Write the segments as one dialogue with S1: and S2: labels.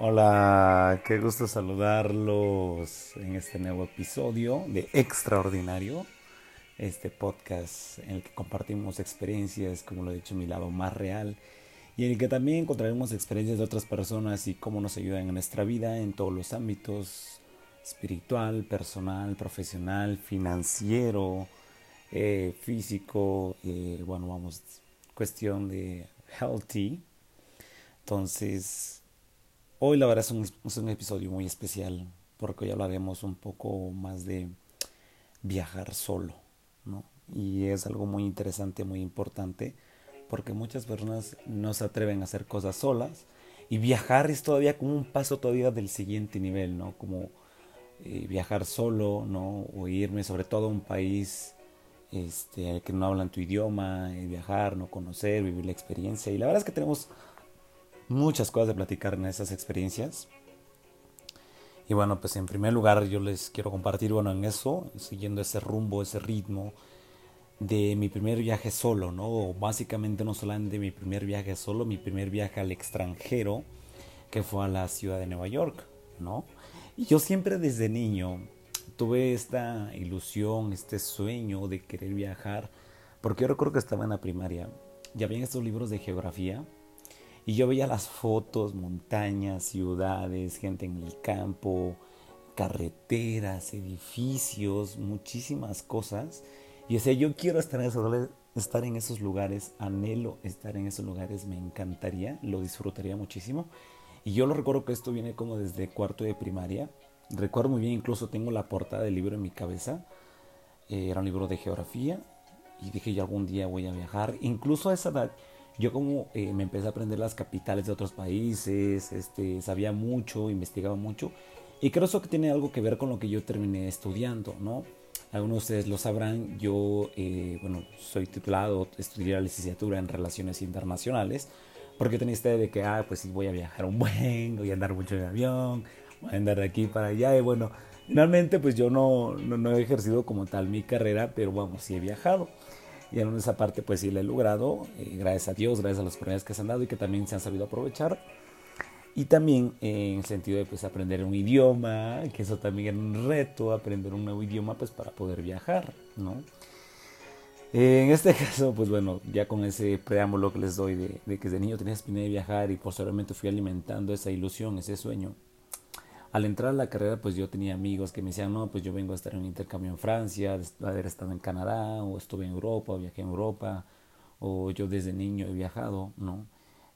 S1: Hola, qué gusto saludarlos en este nuevo episodio de Extraordinario, este podcast en el que compartimos experiencias, como lo he dicho, mi lado más real, y en el que también encontraremos experiencias de otras personas y cómo nos ayudan en nuestra vida en todos los ámbitos, espiritual, personal, profesional, financiero, eh, físico, eh, bueno, vamos, cuestión de healthy. Entonces, hoy la verdad es un, episodio muy especial porque hoy hablaremos un poco más de viajar solo, ¿no? Y es algo muy interesante, muy importante, porque muchas personas no se atreven a hacer cosas solas y viajar es todavía como un paso todavía del siguiente nivel, ¿no? Como eh, viajar solo, ¿no? O irme sobre todo a un país este, que no hablan tu idioma, viajar, no conocer, vivir la experiencia. Y la verdad es que tenemos muchas cosas de platicar en esas experiencias. Y bueno, pues en primer lugar yo les quiero compartir, bueno, en eso, siguiendo ese rumbo, ese ritmo de mi primer viaje solo, ¿no? Básicamente no solamente mi primer viaje solo, mi primer viaje al extranjero, que fue a la ciudad de Nueva York, ¿no? Y yo siempre desde niño tuve esta ilusión, este sueño de querer viajar, porque yo recuerdo que estaba en la primaria, ya habían estos libros de geografía, y yo veía las fotos, montañas, ciudades, gente en el campo, carreteras, edificios, muchísimas cosas. Y decía, yo quiero estar en, esos, estar en esos lugares, anhelo estar en esos lugares, me encantaría, lo disfrutaría muchísimo. Y yo lo recuerdo que esto viene como desde cuarto de primaria. Recuerdo muy bien, incluso tengo la portada del libro en mi cabeza. Eh, era un libro de geografía. Y dije, yo algún día voy a viajar. Incluso a esa edad, yo como eh, me empecé a aprender las capitales de otros países, este, sabía mucho, investigaba mucho. Y creo eso que tiene algo que ver con lo que yo terminé estudiando, ¿no? Algunos de ustedes lo sabrán, yo, eh, bueno, soy titulado, estudié la licenciatura en Relaciones Internacionales, porque tenía esta idea de que, ah, pues sí, voy a viajar un buen, voy a andar mucho en avión, voy a andar de aquí para allá, y bueno, finalmente pues yo no, no, no he ejercido como tal mi carrera, pero vamos, sí he viajado. Y en esa parte pues sí la he logrado, eh, gracias a Dios, gracias a las oportunidades que se han dado y que también se han sabido aprovechar. Y también eh, en el sentido de pues aprender un idioma, que eso también es un reto, aprender un nuevo idioma pues para poder viajar, ¿no? En este caso, pues bueno, ya con ese preámbulo que les doy de, de que desde niño tenía espina de viajar y posteriormente fui alimentando esa ilusión, ese sueño, al entrar a la carrera, pues yo tenía amigos que me decían, no, pues yo vengo a estar en un intercambio en Francia, de haber estado en Canadá, o estuve en Europa, o viajé en Europa, o yo desde niño he viajado, ¿no?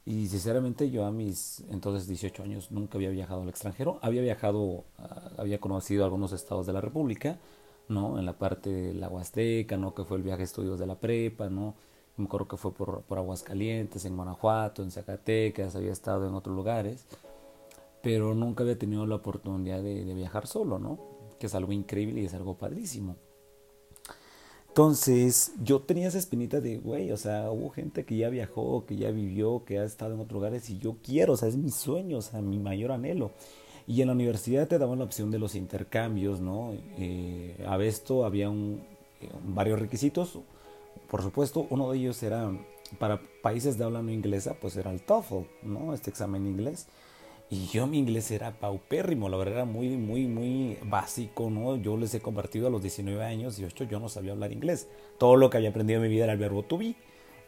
S1: Y sinceramente yo a mis entonces 18 años nunca había viajado al extranjero, había viajado, ah, había conocido algunos estados de la República, ¿no? En la parte de la Huasteca, ¿no? Que fue el viaje de estudios de la prepa, ¿no? Me acuerdo que fue por, por Aguascalientes, en Guanajuato, en Zacatecas, había estado en otros lugares pero nunca había tenido la oportunidad de, viajar solo, ¿no? Que es algo increíble y es algo padrísimo. Entonces, yo tenía esa espinita de, güey, o sea, hubo gente que ya viajó, que ya vivió, que ha estado en otros lugares y yo quiero, o sea, es mi sueño, o sea, mi mayor anhelo. Y en la universidad te daban la opción de los intercambios, ¿no? Eh, a esto había un, eh, varios requisitos. Por supuesto, uno de ellos era para países de habla no inglesa, pues era el TOEFL, ¿no? Este examen inglés. Y yo mi inglés era paupérrimo, la verdad era muy, muy, muy básico, ¿no? Yo les he compartido a los 19 años, 18, yo no sabía hablar inglés. Todo lo que había aprendido en mi vida era el verbo to be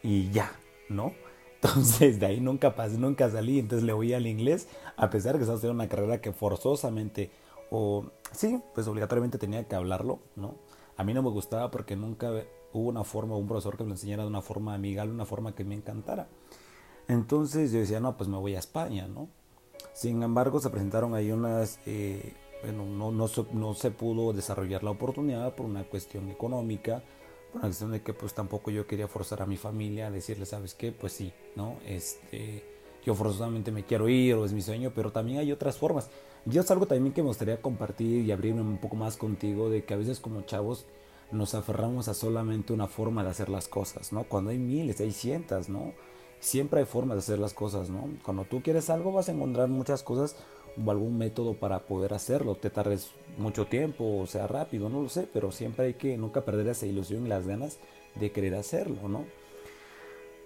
S1: y ya, ¿no? Entonces de ahí nunca pasé, nunca salí, entonces le oía al inglés, a pesar de que estaba haciendo una carrera que forzosamente, o sí, pues obligatoriamente tenía que hablarlo, ¿no? A mí no me gustaba porque nunca hubo una forma, un profesor que me enseñara de una forma amigable, una forma que me encantara. Entonces yo decía, no, pues me voy a España, ¿no? Sin embargo, se presentaron ahí unas, eh, bueno, no, no, se pudo desarrollar la oportunidad por una cuestión económica, por una cuestión de que pues tampoco yo quería forzar a mi familia a decirle, ¿sabes qué? Pues sí, ¿no? Este, yo forzosamente me quiero ir o es mi sueño, pero también hay otras formas. Yo es algo también que me gustaría compartir y abrirme un poco más contigo de que a veces como chavos nos aferramos a solamente una forma de hacer las cosas, ¿no? Cuando hay miles, hay cientos, ¿no? Siempre hay formas de hacer las cosas, ¿no? Cuando tú quieres algo vas a encontrar muchas cosas o algún método para poder hacerlo. Te tardes mucho tiempo o sea rápido, no lo sé, pero siempre hay que nunca perder esa ilusión y las ganas de querer hacerlo, ¿no?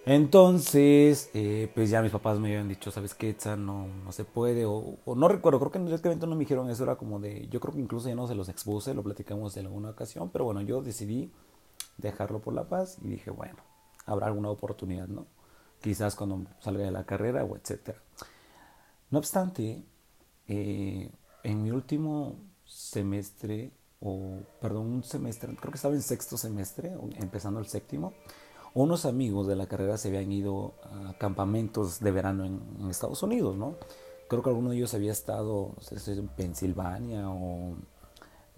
S1: Entonces, eh, pues ya mis papás me habían dicho, ¿sabes qué, No, no se puede, o, no recuerdo, creo que en directamente no me dijeron eso, era como de, yo creo que incluso ya no se los expuse, lo platicamos en alguna ocasión, pero bueno, yo decidí dejarlo por la paz y dije, bueno, habrá alguna oportunidad, ¿no? Quizás cuando salga de la carrera o etcétera. No obstante, eh, en mi último semestre, o perdón, un semestre, creo que estaba en sexto semestre, empezando el séptimo, unos amigos de la carrera se habían ido a campamentos de verano en, Estados Unidos, ¿no? Creo que alguno de ellos había estado no sé, en Pensilvania o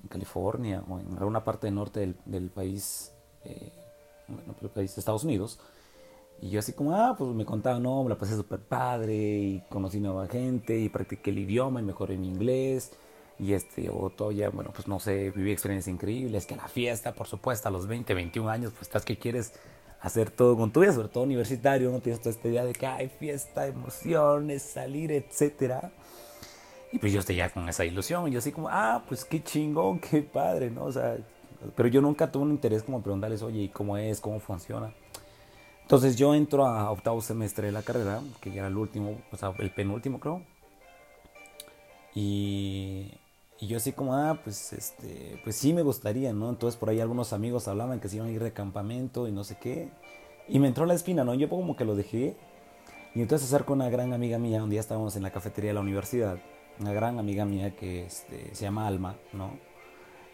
S1: en California o en alguna parte del norte del, país, eh, bueno, el país de Estados Unidos. Y yo así como, ah, pues me contaban, no, me la pasé súper padre y conocí nueva gente y practiqué el idioma y mejoré mi inglés. Y este, o todavía, bueno, pues no sé, viví experiencias increíbles, que la fiesta, por supuesto, a los 20, 21 años, pues estás que quieres hacer todo con tu vida, sobre todo universitario, no tienes toda esta idea de que hay fiesta, emociones, salir, etcétera. Y pues yo estoy ya con esa ilusión, y yo así como, ah, pues qué chingón, qué padre, ¿no? O sea, pero yo nunca tuve un interés como preguntarles, oye, ¿y cómo es? ¿Cómo funciona? Entonces yo entro a octavo semestre de la carrera, que ya era el último, o sea, el penúltimo creo. Y, y yo así como, ah, pues, este, pues sí me gustaría, ¿no? Entonces por ahí algunos amigos hablaban que se iban a ir de campamento y no sé qué. Y me entró la espina, ¿no? Yo como que lo dejé. Y entonces acerco una gran amiga mía, un día estábamos en la cafetería de la universidad, una gran amiga mía que este, se llama Alma, ¿no?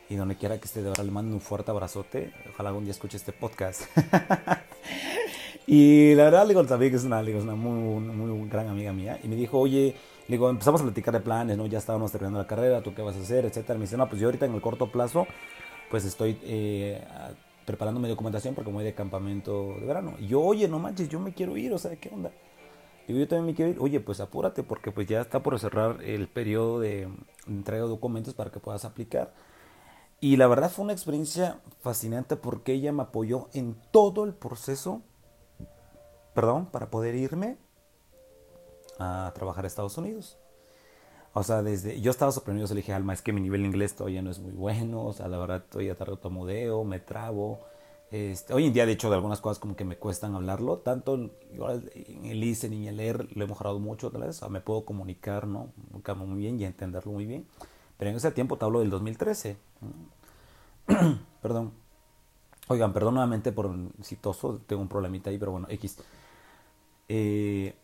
S1: Y donde quiera que esté de ahora le mando un fuerte abrazote. Ojalá algún día escuche este podcast. y la verdad, le digo que es una, es una muy, muy gran amiga mía. Y me dijo, oye, digo, empezamos a platicar de planes, ¿no? Ya estábamos terminando la carrera, ¿tú qué vas a hacer? Etcétera. Me dice, no, pues yo ahorita en el corto plazo, pues estoy eh, preparando mi documentación porque voy de campamento de verano. Y yo, oye, no manches, yo me quiero ir, o sea, ¿qué onda? Digo, yo también me quiero ir. Oye, pues apúrate porque pues ya está por cerrar el periodo de entrega de documentos para que puedas aplicar. Y la verdad fue una experiencia fascinante porque ella me apoyó en todo el proceso, perdón, para poder irme a trabajar a Estados Unidos. O sea, desde yo estaba sorprendido, le dije, Alma, es que mi nivel de inglés todavía no es muy bueno, o sea, la verdad todavía modeo me trabo. Este, hoy en día, de hecho, de algunas cosas como que me cuestan hablarlo, tanto en el listening y el leer lo he mejorado mucho, otra vez, o sea, me puedo comunicar, ¿no? Muy bien y entenderlo muy bien. Pero en ese tiempo te hablo del 2013. Perdón. Oigan, perdón nuevamente por citoso, tengo un problemita ahí, pero bueno, X. Eh,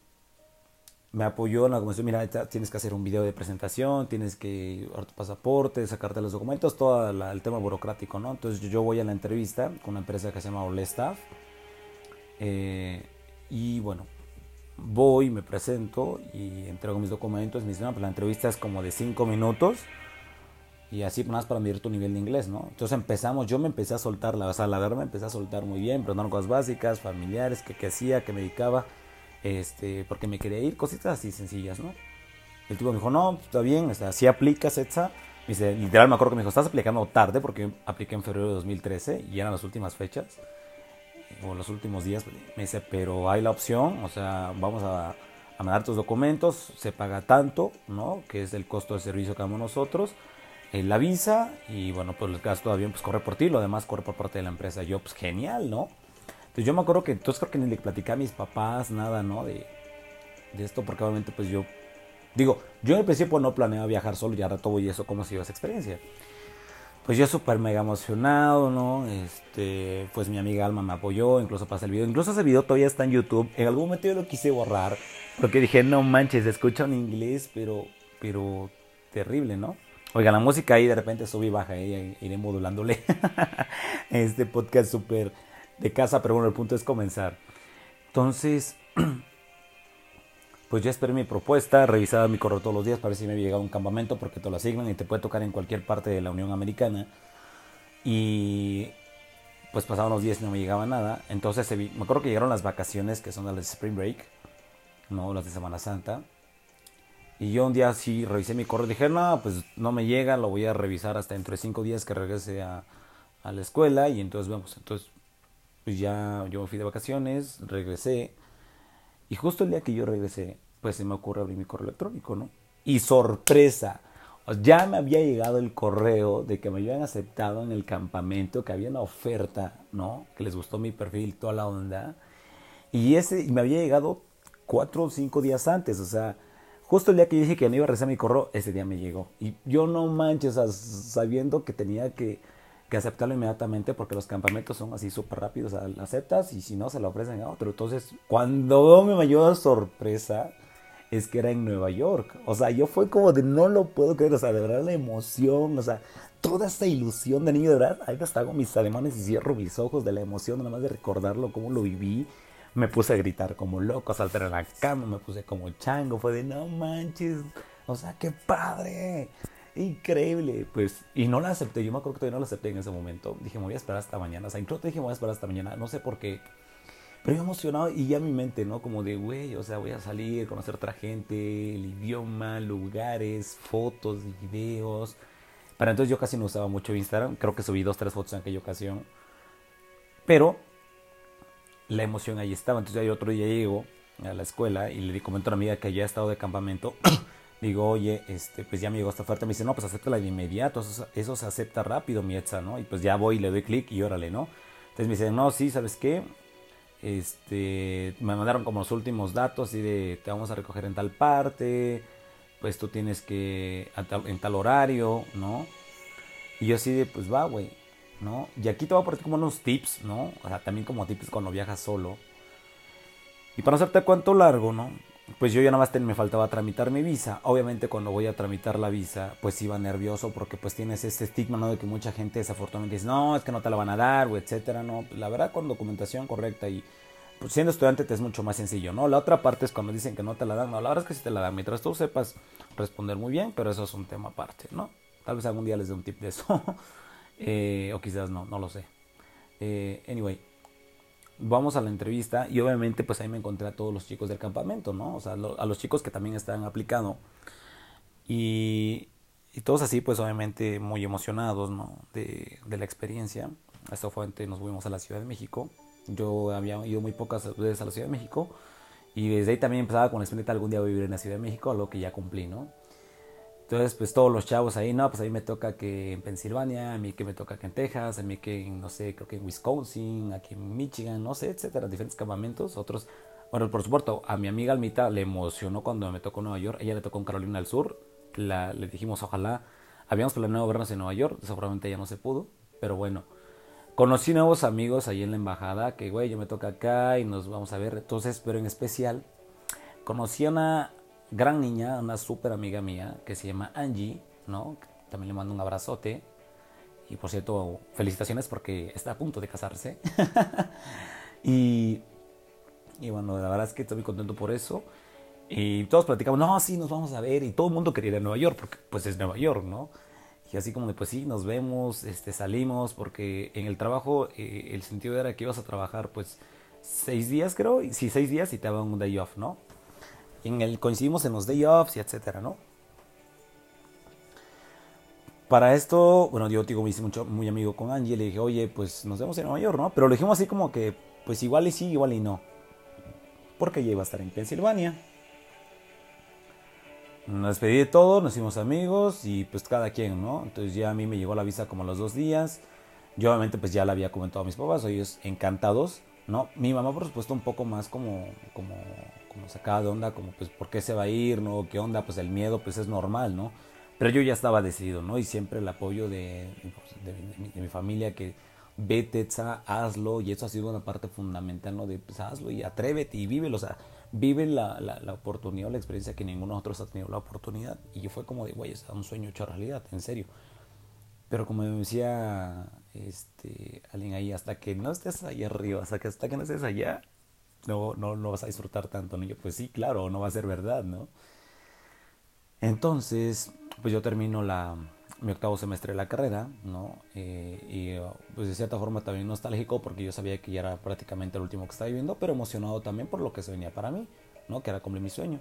S1: me apoyó en la comisión, mira, tienes que hacer un video de presentación, tienes que dar tu pasaporte, sacarte los documentos, todo el tema burocrático, ¿no? Entonces yo voy a la entrevista con una empresa que se llama Ole Staff eh, y bueno, voy, me presento y entrego mis documentos, me dicen, no, pues la entrevista es como de 5 minutos y así más para medir tu nivel de inglés, ¿no? Entonces empezamos, yo me empecé a soltar, la, o sea, la verdad me empecé a soltar muy bien, preguntando cosas básicas, familiares, qué hacía, qué me dedicaba este, porque me quería ir, cositas así sencillas, ¿no? El tipo me dijo, no, está bien, o sea, si aplicas, etsa. Me dice, literal me acuerdo que me dijo, estás aplicando tarde porque apliqué en febrero de 2013 y eran las últimas fechas o los últimos días. Me dice, pero hay la opción, o sea, vamos a, a mandar tus documentos, se paga tanto, ¿no? Que es el costo de servicio que damos nosotros, eh, la visa y bueno, pues el gasto de avión pues corre por ti, lo demás corre por parte de la empresa. Yo, pues genial, ¿no? Yo me acuerdo que entonces creo que ni le platicé a mis papás nada, ¿no? De, de esto, porque obviamente pues yo, digo, yo en el principio no planeaba viajar solo y ahora todo y eso, ¿cómo ha sido esa experiencia? Pues yo súper mega emocionado, ¿no? Este, pues mi amiga Alma me apoyó, incluso pasé el video, incluso ese video todavía está en YouTube. En algún momento yo lo quise borrar, porque dije, no manches, escucha en inglés, pero, pero terrible, ¿no? Oiga, la música ahí de repente sube y baja, ¿eh? iré modulándole. este podcast súper de casa, pero bueno, el punto es comenzar. Entonces, pues ya esperé mi propuesta, revisaba mi correo todos los días para ver si me había llegado un campamento, porque te lo asignan y te puede tocar en cualquier parte de la Unión Americana. Y pues pasaban los días y no me llegaba nada. Entonces me acuerdo que llegaron las vacaciones, que son las de Spring Break, no las de Semana Santa. Y yo un día sí revisé mi correo y dije, no, pues no me llega, lo voy a revisar hasta dentro de cinco días que regrese a, a la escuela y entonces vamos. Entonces pues ya yo fui de vacaciones, regresé. Y justo el día que yo regresé, pues se me ocurre abrir mi correo electrónico, ¿no? Y sorpresa, ya me había llegado el correo de que me habían aceptado en el campamento, que había una oferta, ¿no? Que les gustó mi perfil, toda la onda. Y ese me había llegado cuatro o cinco días antes, o sea, justo el día que dije que no iba a rezar mi correo, ese día me llegó. Y yo no manches, sabiendo que tenía que, que, aceptarlo inmediatamente porque los campamentos son así súper rápidos, o sea, aceptas y si no, se lo ofrecen a otro. Entonces, cuando me dio sorpresa, es que era en Nueva York. O sea, yo fue como de no lo puedo creer, o sea, de verdad la emoción, o sea, toda esta ilusión de niño, de verdad, ahí hasta hago mis ademanes y cierro mis ojos de la emoción, nada más de recordarlo, cómo lo viví. Me puse a gritar como loco, a saltar en la cama, me puse como chango, fue de no manches, o sea, qué padre, increíble. Pues, y no la acepté, yo me acuerdo que todavía no la acepté en ese momento. Dije, me voy a esperar hasta mañana, o sea, incluso te dije, me voy a esperar hasta mañana, no sé por qué. Pero yo emocionado y ya mi mente, ¿no? Como de, güey, o sea, voy a salir, conocer otra gente, el idioma, lugares, fotos, videos. Para entonces yo casi no usaba mucho Instagram, creo que subí dos, tres fotos en aquella ocasión. Pero la emoción ahí estaba. Entonces ya otro día llego a la escuela y le comento a una amiga que ya ha estado de campamento. Digo, oye, este, pues ya me llegó esta oferta. Me dice, no, pues acéptala de inmediato. Eso, eso se acepta rápido, mi Etza, ¿no? Y pues ya voy le doy clic y órale, ¿no? Entonces me dice, no, sí, ¿sabes qué? Este, me mandaron como los últimos datos y de te vamos a recoger en tal parte, pues tú tienes que en tal horario, ¿no? Y yo así de, pues va, güey, ¿no? Y aquí te voy a poner como unos tips, ¿no? O sea, también como tips cuando viajas solo. Y para no hacerte cuánto largo, ¿no? Pues yo ya nada más me faltaba tramitar mi visa. Obviamente cuando voy a tramitar la visa, pues iba nervioso porque pues tienes este estigma, ¿no? De que mucha gente desafortunadamente dice, no, es que no te la van a dar, o etcétera, ¿no? La verdad con documentación correcta y pues, siendo estudiante te es mucho más sencillo, ¿no? La otra parte es cuando dicen que no te la dan, no, la verdad es que sí te la dan, mientras tú sepas responder muy bien, pero eso es un tema aparte, ¿no? Tal vez algún día les dé un tip de eso, eh, o quizás no, no lo sé. Eh, anyway, vamos a la entrevista y obviamente pues ahí me encontré a todos los chicos del campamento, ¿no? O sea, a los chicos que también estaban aplicando. Y, y todos así pues obviamente muy emocionados, ¿no? De, de la experiencia. Hasta fue nos fuimos a la Ciudad de México. Yo había ido muy pocas veces a la Ciudad de México. Y desde ahí también empezaba con la espinita algún día vivir en la Ciudad de México, algo que ya cumplí, ¿no? Entonces, pues todos los chavos ahí, no, pues a mí me toca que en Pensilvania, a mí que me toca que en Texas, a mí que no sé, creo que en Wisconsin, aquí en Michigan, no sé, etcétera, diferentes campamentos. Otros, bueno, por supuesto, a mi amiga Almita le emocionó cuando me tocó Nueva York, ella le tocó en Carolina del Sur, le dijimos, ojalá, habíamos planeado vernos en Nueva York, seguramente ya no se pudo, pero bueno. Conocí nuevos amigos ahí en la embajada, que güey, yo me toca acá y nos vamos a ver, entonces, pero en especial, conocí a una gran niña, una súper amiga mía que se llama Angie, ¿no? También le mando un abrazote. Y por cierto, felicitaciones porque está a punto de casarse. y, y bueno, la verdad es que estoy muy contento por eso. Y todos platicamos, no, sí, nos vamos a ver. Y todo el mundo quería ir a Nueva York porque pues es Nueva York, ¿no? Y así como de, pues sí, nos vemos, este, salimos, porque en el trabajo eh, el sentido era que ibas a trabajar pues seis días, creo. Sí, seis días y te daban un day off, ¿no? En el coincidimos en los day offs y etcétera, ¿no? Para esto, bueno, yo digo, me hice mucho, muy amigo con Angie, le dije, oye, pues nos vemos en Nueva York, ¿no? Pero lo dijimos así como que, pues igual y sí, igual y no. Porque ella iba a estar en Pensilvania. Nos despedí de todo, nos hicimos amigos y pues cada quien, ¿no? Entonces ya a mí me llegó la visa como a los dos días. Yo obviamente pues ya la había comentado a mis papás, ellos encantados, ¿no? Mi mamá por supuesto un poco más como, como como sacada de onda, como pues por qué se va a ir, ¿no? ¿Qué onda? Pues el miedo pues es normal, ¿no? Pero yo ya estaba decidido, ¿no? Y siempre el apoyo de, de, mi, familia que vete, hazlo, y eso ha sido una parte fundamental, ¿no? De pues hazlo y atrévete y vívelo, o sea, vive la, la, la oportunidad o la experiencia que ninguno de nosotros ha tenido la oportunidad. Y yo fue como de, güey, es un sueño hecho realidad, en serio. Pero como decía este, alguien ahí, hasta que no estés ahí arriba, hasta que, hasta que no estés allá, no, no, no vas a disfrutar tanto. ¿no? yo, pues sí, claro, no va a ser verdad, ¿no? Entonces, pues yo termino la, mi octavo semestre de la carrera, ¿no? Eh, y pues de cierta forma también nostálgico porque yo sabía que ya era prácticamente el último que estaba viviendo, pero emocionado también por lo que se venía para mí, ¿no? Que era cumplir mi sueño.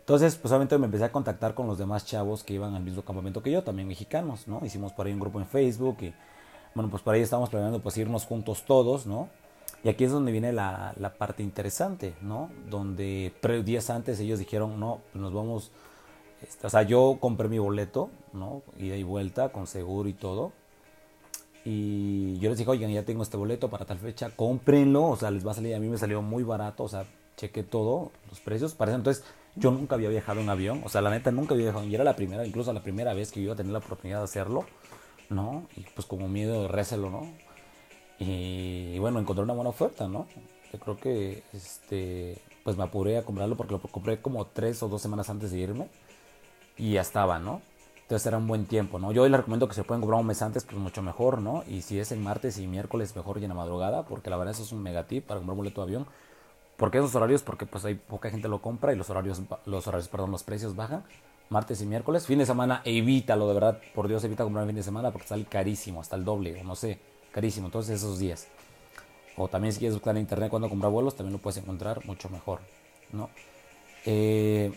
S1: Entonces, pues obviamente me empecé a contactar con los demás chavos que iban al mismo campamento que yo, también mexicanos, ¿no? Hicimos por ahí un grupo en Facebook y, bueno, pues por ahí estábamos planeando pues irnos juntos todos, ¿no? Y aquí es donde viene la, la parte interesante, ¿no? Donde días antes ellos dijeron, no, pues nos vamos, este, o sea, yo compré mi boleto, ¿no? Ida y vuelta, con seguro y todo. Y yo les dije, oigan, ya tengo este boleto para tal fecha, cómprenlo, o sea, les va a salir, a mí me salió muy barato, o sea, chequé todo, los precios. Para entonces, yo nunca había viajado en avión, o sea, la neta nunca había viajado, y era la primera, incluso la primera vez que yo iba a tener la oportunidad de hacerlo, ¿no? Y pues como miedo récelo, ¿no? Y, y bueno, encontré una buena oferta, ¿no? Yo creo que, este, pues me apuré a comprarlo porque lo compré como tres o dos semanas antes de irme y ya estaba, ¿no? Entonces era un buen tiempo, ¿no? Yo hoy les recomiendo que se pueden comprar un mes antes, pues mucho mejor, ¿no? Y si es en martes y miércoles, mejor y en la madrugada, porque la verdad eso es un megatip para comprar boleto de avión. ¿Por qué esos horarios? Porque pues hay poca gente lo compra y los horarios, los horarios, perdón, los precios bajan. Martes y miércoles. Fin de semana, evítalo, de verdad, por Dios, evita comprar el fin de semana porque sale carísimo, hasta el doble, o no sé, carísimo. Entonces esos días. O también si quieres buscar en internet cuando comprar vuelos, también lo puedes encontrar mucho mejor, ¿no? Eh,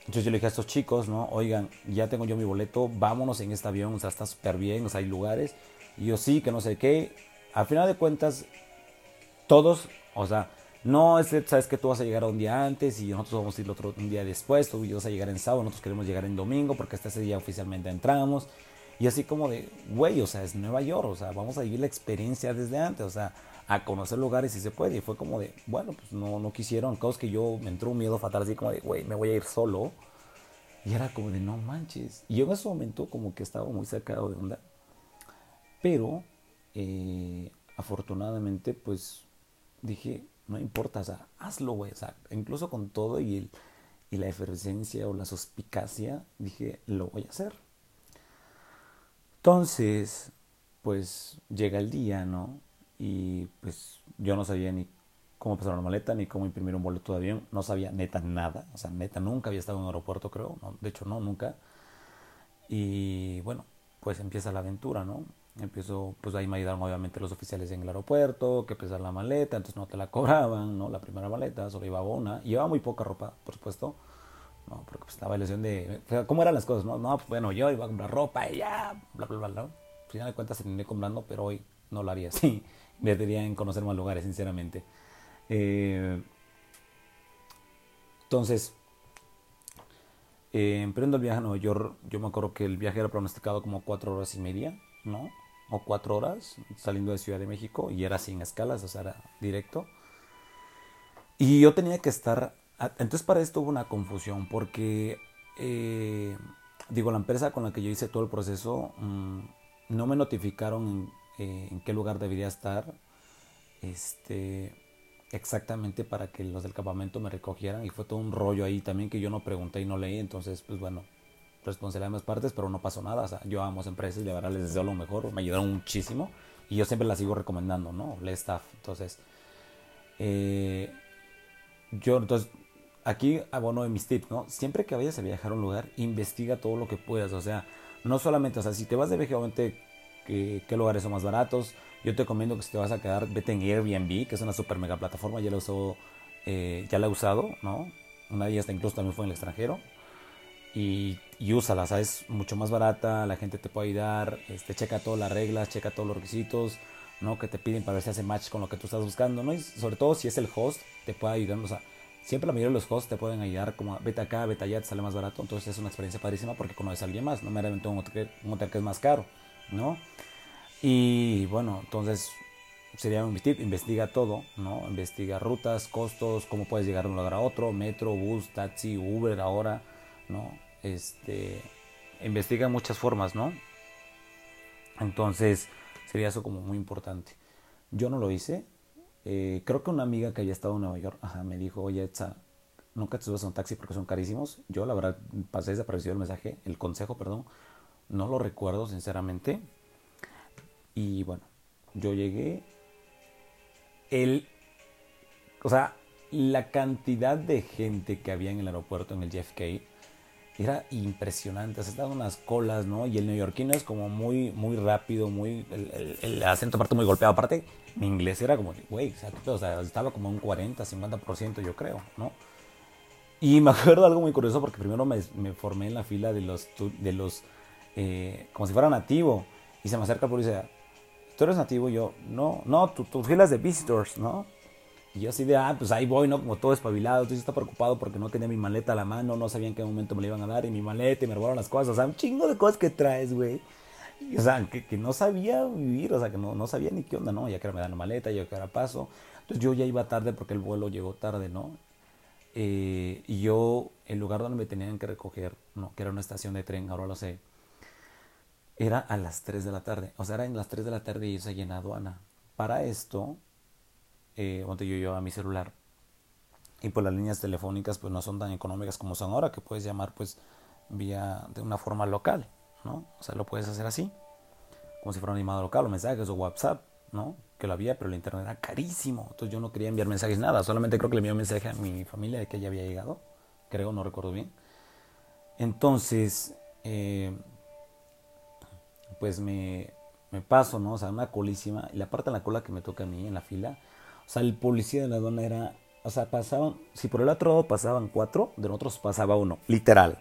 S1: entonces yo le dije a estos chicos, ¿no? Oigan, ya tengo yo mi boleto, vámonos en este avión, o sea, está súper bien, o sea, hay lugares. Y yo sí, que no sé qué. Al final de cuentas, todos, o sea, no es, sabes que tú vas a llegar un día antes y nosotros vamos a ir otro un día después, tú vas a llegar en sábado, nosotros queremos llegar en domingo porque hasta ese día oficialmente entramos. Y así como de, güey, o sea, es Nueva York, o sea, vamos a vivir la experiencia desde antes, o sea, a conocer lugares si se puede. Y fue como de, bueno, pues no, no quisieron. Causa que yo me entró un miedo fatal, así como de, güey, me voy a ir solo. Y era como de, no manches. Y yo en ese momento como que estaba muy sacado de onda. Pero, eh, afortunadamente, pues dije, no importa, o sea, hazlo, güey. O sea, incluso con todo y, el, y la efervescencia o la suspicacia, dije, lo voy a hacer. Entonces, pues llega el día, ¿no? y pues yo no sabía ni cómo pasar la maleta, ni cómo imprimir un boleto de avión, no sabía neta nada, o sea, neta nunca había estado en un aeropuerto, creo, no, de hecho no, nunca. Y bueno, pues empieza la aventura, ¿no? Empiezo, pues ahí me ayudaron obviamente los oficiales en el aeropuerto, que pesar la maleta, entonces no te la cobraban, ¿no? La primera maleta, solo llevaba una, llevaba muy poca ropa, por supuesto, ¿no? Porque pues, estaba la ilusión de, ¿cómo eran las cosas? No, no, bueno, yo iba a comprar ropa y ya, bla, bla, bla, bla. Al final de cuentas terminé comprando, pero hoy no lo haría así debería en conocer más lugares, sinceramente. Eh, entonces, eh, emprendo el viaje a Nueva York. Yo me acuerdo que el viaje era pronosticado como cuatro horas y media, ¿no? O cuatro horas saliendo de Ciudad de México y era sin escalas, o sea, era directo. Y yo tenía que estar. Entonces, para esto hubo una confusión porque, eh, digo, la empresa con la que yo hice todo el proceso mm, no me notificaron eh, en qué lugar debería estar este, exactamente para que los del campamento me recogieran y fue todo un rollo ahí también que yo no pregunté y no leí, entonces pues bueno, responsabilidad de más partes, pero no pasó nada, o sea, yo amo empresas y de verdad les deseo lo mejor, me ayudaron muchísimo y yo siempre las sigo recomendando, ¿no? Le staff, entonces, eh, yo entonces aquí abono de mis tips, ¿no? Siempre que vayas a viajar a un lugar, investiga todo lo que puedas, o sea, no solamente, o sea, si te vas de viaje, obviamente qué, lugares son más baratos. Yo te recomiendo que si te vas a quedar, vete en Airbnb, que es una super mega plataforma, ya la, usó, eh, ya la he usado, ¿no? Una de ellas incluso también fue en el extranjero. Y, y úsala, es mucho más barata, la gente te puede ayudar, este, checa todas las reglas, checa todos los requisitos, ¿no? Que te piden para ver si hace match con lo que tú estás buscando, ¿no? Y sobre todo si es el host, te puede ayudar, o sea, siempre la mayoría de los hosts te pueden ayudar como vete acá, vete allá, te sale más barato, entonces es una experiencia padrísima porque conoces a alguien más, no meramente un hotel, un hotel que es más caro. ¿no? Y bueno, entonces sería tip, investiga todo, ¿no? Investiga rutas, costos, cómo puedes llegar de un lugar a otro, metro, bus, taxi, Uber ahora, ¿no? Este, investiga muchas formas, ¿no? Entonces sería eso como muy importante. Yo no lo hice. Eh, creo que una amiga que había estado en Nueva York me dijo, oye, nunca te subas a un taxi porque son carísimos. Yo la verdad pasé desaparecido el mensaje, el consejo, perdón. No lo recuerdo sinceramente. Y bueno, yo llegué. El. O sea, la cantidad de gente que había en el aeropuerto, en el JFK, era impresionante. Se estaban unas colas, ¿no? Y el neoyorquino es como muy, muy rápido, muy. El, acento aparte muy golpeado. Aparte, mi inglés era como, güey, o sea, estaba como un 40, 50%, yo creo, ¿no? Y me acuerdo algo muy curioso porque primero me, formé en la fila de los, de los eh, como si fuera nativo. Y se me acerca el policía, ¿tú eres nativo? Y yo, no, no, tus tu de visitors, ¿no? Y yo así de, ah, pues ahí voy, ¿no? Como todo espabilado. Entonces está preocupado porque no tenía mi maleta a la mano, no sabía en qué momento me la iban a dar y mi maleta y me robaron las cosas. O sea, un chingo de cosas que traes, güey. o sea, que, no sabía vivir, o sea, que no, no sabía ni qué onda, ¿no? Ya que me dan la maleta, ya que era paso. Entonces yo ya iba tarde porque el vuelo llegó tarde, ¿no? Eh, y yo, el lugar donde me tenían que recoger, ¿no? Que era una estación de tren, ahora lo sé, era a las 3 de la tarde. O sea, era en las 3 de la tarde y yo se llena aduana. Para esto, eh, yo llevaba mi celular. Y pues las líneas telefónicas pues no son tan económicas como son ahora, que puedes llamar pues vía de una forma local, ¿no? O sea, lo puedes hacer así, como si fuera un animado local, o mensajes o WhatsApp, ¿no? Que lo había, pero el internet era carísimo. Entonces yo no quería enviar mensajes nada, solamente creo que le envié un mensaje a mi familia de que ya había llegado, creo, no recuerdo bien. Entonces, eh, pues me, me paso, ¿no? O sea, una colísima, y la parte de la cola que me toca a mí en la fila, o sea, el policía de la aduana era, o sea, pasaban, si por el otro lado pasaban cuatro, de nosotros pasaba uno, literal.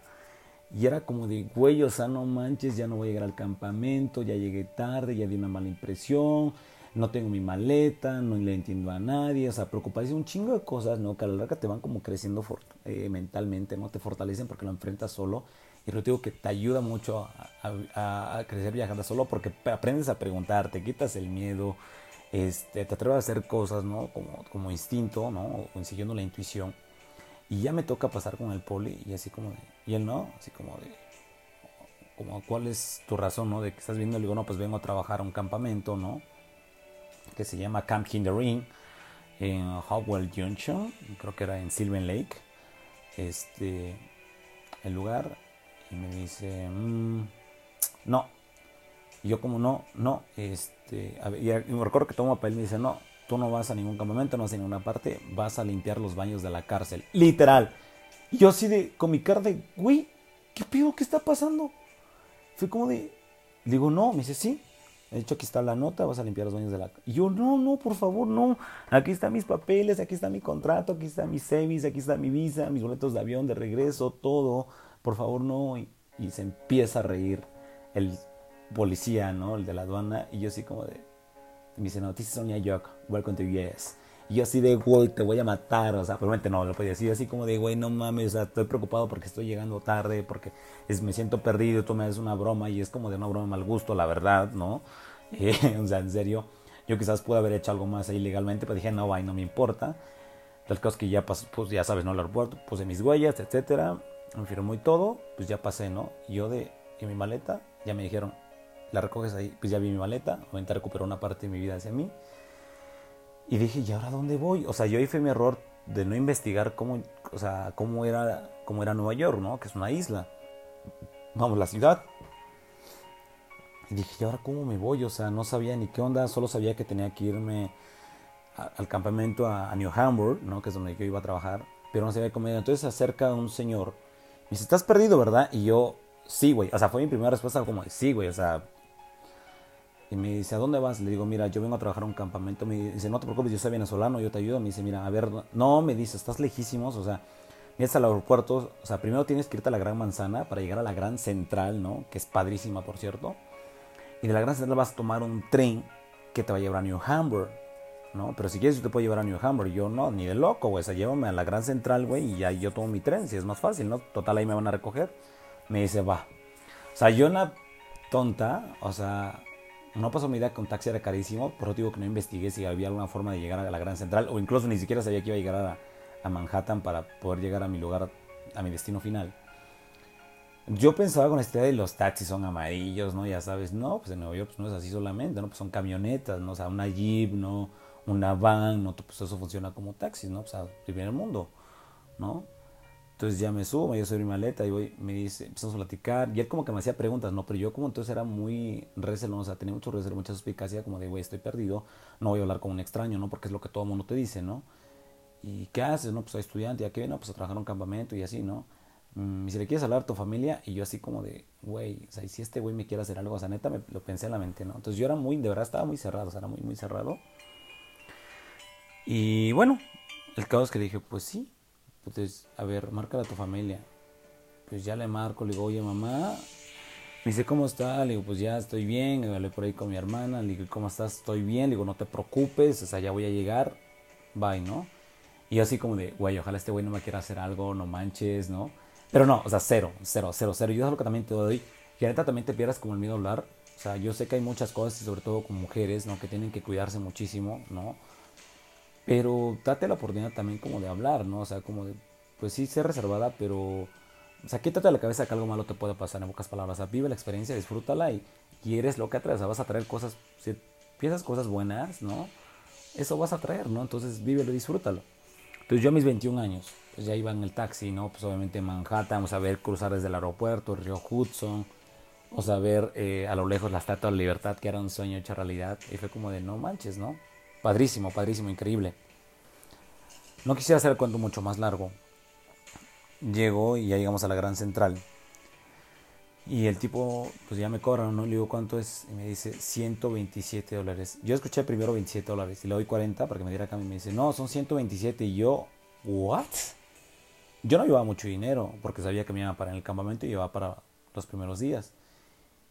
S1: Y era como de, güey, o sea, no manches, ya no voy a llegar al campamento, ya llegué tarde, ya di una mala impresión, no tengo mi maleta, no le entiendo a nadie, o sea, preocuparse un chingo de cosas, ¿no? Que a la larga te van como creciendo eh, mentalmente, ¿no? Te fortalecen porque lo enfrentas solo. Y lo digo que te ayuda mucho a, a, crecer viajando solo porque aprendes a preguntar, te quitas el miedo, este, te atreves a hacer cosas, ¿no? Como, como instinto, ¿no? O siguiendo la intuición. Y ya me toca pasar con el poli y así como de, y él no, así como de, como cuál es tu razón, ¿no? De que estás viendo, le digo, no, pues vengo a trabajar a un campamento, ¿no? Que se llama Camp Ring en Howell Junction, creo que era en Sylvan Lake, este, el lugar, y me dice, mm, no, y yo como no, no, este, y me recuerdo que tomo papel y me dice, no, tú no vas a ningún campamento, no vas a ninguna parte, vas a limpiar los baños de la cárcel. Literal. Y yo así de, con mi cara de, güey, ¿qué pido? ¿Qué está pasando? Fui como de, digo, no, me dice, sí. De hecho, aquí está la nota, vas a limpiar los baños de la... Y yo, no, no, por favor, no. Aquí están mis papeles, aquí está mi contrato, aquí está mi service, aquí está mi visa, mis boletos de avión de regreso, todo. Por favor, no. Y, y se empieza a reír el policía, ¿no? El de la aduana. Y yo así como de, me dice, no, this is only a joke, welcome to US. Y yo así de, güey, te voy a matar, o sea, probablemente no, lo podía decir así como de, güey, no mames, o sea, estoy preocupado porque estoy llegando tarde, porque es, me siento perdido, tú me haces una broma y es como de una broma mal gusto, la verdad, ¿no? Eh, o sea, en serio, yo quizás pude haber hecho algo más ahí legalmente, pero dije, no, güey, no me importa. Caso es que ya pasó, pues ya sabes, ¿no? El aeropuerto, puse mis huellas, etcétera, me firmó y todo, pues ya pasé, ¿no? Y yo de, y mi maleta, ya me dijeron, la recoges ahí, pues ya vi mi maleta, obviamente recuperó una parte de mi vida hacia mí. Y dije, ¿y ahora dónde voy? O sea, yo ahí fue mi error de no investigar cómo, o sea, cómo, era, cómo era Nueva York, ¿no? Que es una isla. Vamos, la ciudad. Y dije, ¿y ahora cómo me voy? O sea, no sabía ni qué onda, solo sabía que tenía que irme al campamento a, New Hamburg, ¿no? Que es donde yo iba a trabajar, pero no sabía cómo ir. Entonces se acerca un señor, me dice, ¿estás perdido, verdad? Y yo, sí, güey. O sea, fue mi primera respuesta como, sí, güey, o sea, y me dice, ¿a dónde vas? Le digo, mira, yo vengo a trabajar a un campamento. Me dice, no te preocupes, yo soy venezolano, yo te ayudo. Me dice, mira, a ver, no, me dice, estás lejísimos, o sea, vienes al aeropuerto, o sea, primero tienes que irte a la Gran Manzana para llegar a la Gran Central, ¿no? Que es padrísima, por cierto. Y de la Gran Central vas a tomar un tren que te va a llevar a New Hamburg, ¿no? Pero si quieres yo te puedo llevar a New Hamburg. Yo, no, ni de loco, güey, o sea, llévame a la Gran Central, güey, y ya yo tomo mi tren, si es más fácil, ¿no? Total, ahí me van a recoger. Me dice, va. O sea, yo una tonta, o sea, no pasó mi idea con taxi era carísimo, por eso digo que no investigué si había alguna forma de llegar a la Gran Central o incluso ni siquiera sabía que iba a llegar a, Manhattan para poder llegar a mi lugar, a mi destino final. Yo pensaba con esta idea de los taxis son amarillos, ¿no? Ya sabes, no, pues en Nueva York pues no es así solamente, ¿no? Pues son camionetas, ¿no? O sea, una Jeep, ¿no? Una van, ¿no? Pues eso funciona como taxis, ¿no? Pues a primer mundo, ¿no? Entonces ya me subo, yo soy mi maleta y voy, me dice, empezamos a platicar. Y él como que me hacía preguntas, ¿no? Pero yo como entonces era muy receloso, o sea, tenía mucho recelo, mucha suspicacia, como de, güey, estoy perdido, no voy a hablar con un extraño, ¿no? Porque es lo que todo mundo te dice, ¿no? ¿Y qué haces? No, pues soy estudiante, ¿ya qué? No, pues a trabajar en un campamento y así, ¿no? Mm, y si le quieres hablar a tu familia, y yo así como de, güey, o sea, y si este güey me quiere hacer algo, o sea, neta, me lo pensé en la mente, ¿no? Entonces yo era muy, de verdad, estaba muy cerrado, o sea, era muy, muy cerrado. Y bueno, el caso es que dije, pues sí, entonces, a ver, marca a tu familia pues ya le marco, le digo, oye mamá, me dice, ¿cómo está? Le digo, pues ya estoy bien, hablé por ahí con mi hermana, le digo, ¿cómo estás? Estoy bien, le digo, no te preocupes, o sea, ya voy a llegar, bye, ¿no? Y así como de, güey, ojalá este güey no me quiera hacer algo, no manches, ¿no? Pero no, o sea, cero, cero, cero, cero. Yo es lo que también te doy, que neta también te pierdas como el miedo a hablar, O sea, yo sé que hay muchas cosas, y sobre todo con mujeres, ¿no? Que tienen que cuidarse muchísimo, ¿no? Pero date la oportunidad también como de hablar, ¿no? O sea, como de, pues sí, ser reservada, pero, o sea, quítate de la cabeza que algo malo te puede pasar en pocas palabras. O sea, vive la experiencia, disfrútala y, y eres lo que atraes. Vas a traer cosas, si piensas cosas buenas, ¿no? Eso vas a traer, ¿no? Entonces, vívelo, disfrútalo. Entonces, yo a mis 21 años, pues ya iba en el taxi, ¿no? Pues obviamente Manhattan, vamos a ver cruzar desde el aeropuerto, el río Hudson, vamos a ver eh, a lo lejos la Estatua de la Libertad, que era un sueño hecho realidad. Y fue como de, no manches, ¿no? Padrísimo, padrísimo, increíble. No quisiera hacer el cuento mucho más largo. Llego y ya llegamos a la Gran Central. Y el tipo, pues ya me cobra, ¿no? Le digo, ¿cuánto es? Y me dice, 127 dólares. Yo escuché primero 27 dólares y le doy 40 para que me diera cambio. Y me dice, no, son 127. Y yo, ¿what? Yo no llevaba mucho dinero porque sabía que me iba para en el campamento y llevaba para los primeros días.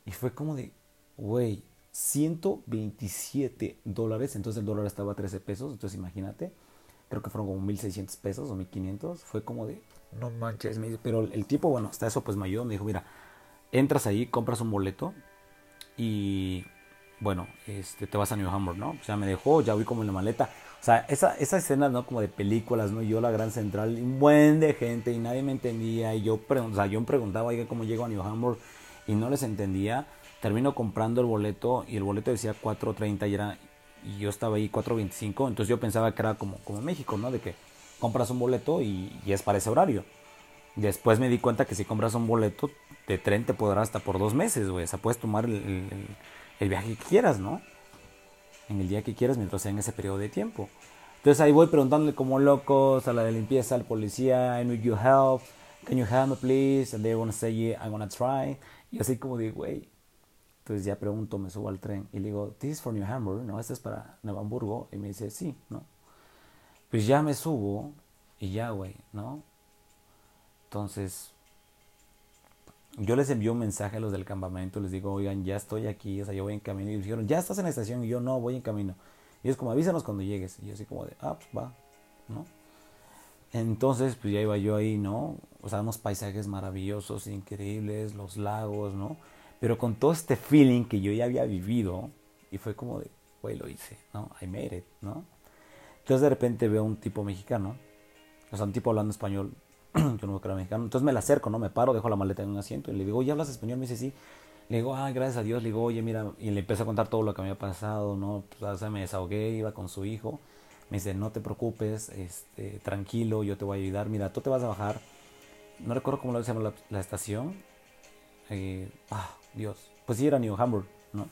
S1: Y fue como de, güey, 127 dólares. Entonces el dólar estaba a 13 pesos. Entonces imagínate, creo que fueron como 1600 pesos o 1500. Fue como de, no manches. Pero el tipo, bueno, hasta eso pues me ayudó. Me dijo, mira, entras ahí, compras un boleto y bueno, este, te vas a New Hamburg, ¿no? O sea, me dejó, ya vi como en la maleta. O sea, esa, esa escena, ¿no? Como de películas, ¿no? Yo, la gran central, un buen de gente y nadie me entendía. Y yo, o sea, yo me preguntaba, oiga, ¿cómo llego a New Hamburg? Y no les entendía. Termino comprando el boleto y el boleto decía 4.30 y, era, y yo estaba ahí 4.25. Entonces yo pensaba que era como, como México, ¿no? De que compras un boleto y, y es para ese horario. Después me di cuenta que si compras un boleto de tren te podrá hasta por dos meses, güey. O sea, puedes tomar el, el, el, viaje que quieras, ¿no? En el día que quieras mientras sea en ese periodo de tiempo. Entonces ahí voy preguntándole como locos a la de limpieza, al policía, I need your help, can you help me please? And they wanna say, yeah, I wanna try. Y así como de, güey. Entonces ya pregunto, me subo al tren y le digo, this is for New Hamburg, ¿no? Este es para Nuevo Hamburgo. Y me dice, sí, ¿no? Pues ya me subo y ya, güey, ¿no? Entonces, yo les envío un mensaje a los del campamento, les digo, oigan, ya estoy aquí, o sea, yo voy en camino. Y dijeron, ya estás en la estación, y yo no, voy en camino. Y es como, avísanos cuando llegues. Y yo así como de, ah, pues va, ¿no? Entonces, pues ya iba yo ahí, ¿no? O sea, unos paisajes maravillosos, increíbles, los lagos, ¿no? Pero con todo este feeling que yo ya había vivido, y fue como de, güey, lo hice, ¿no? I made it, ¿no? Entonces de repente veo un tipo mexicano, o sea, un tipo hablando español, yo no creo mexicano. Entonces me la acerco, ¿no? Me paro, dejo la maleta en un asiento y le digo, oye, ¿hablas español? Me dice, sí. Le digo, ah, gracias a Dios. Le digo, oye, mira, y le empiezo a contar todo lo que me había pasado, ¿no? Pues, o sea, me desahogué, iba con su hijo. Me dice, no te preocupes, este, tranquilo, yo te voy a ayudar. Mira, tú te vas a bajar. No recuerdo cómo lo se llama la, la estación. Eh, ah, Dios. Pues sí, era New Hamburg, ¿no?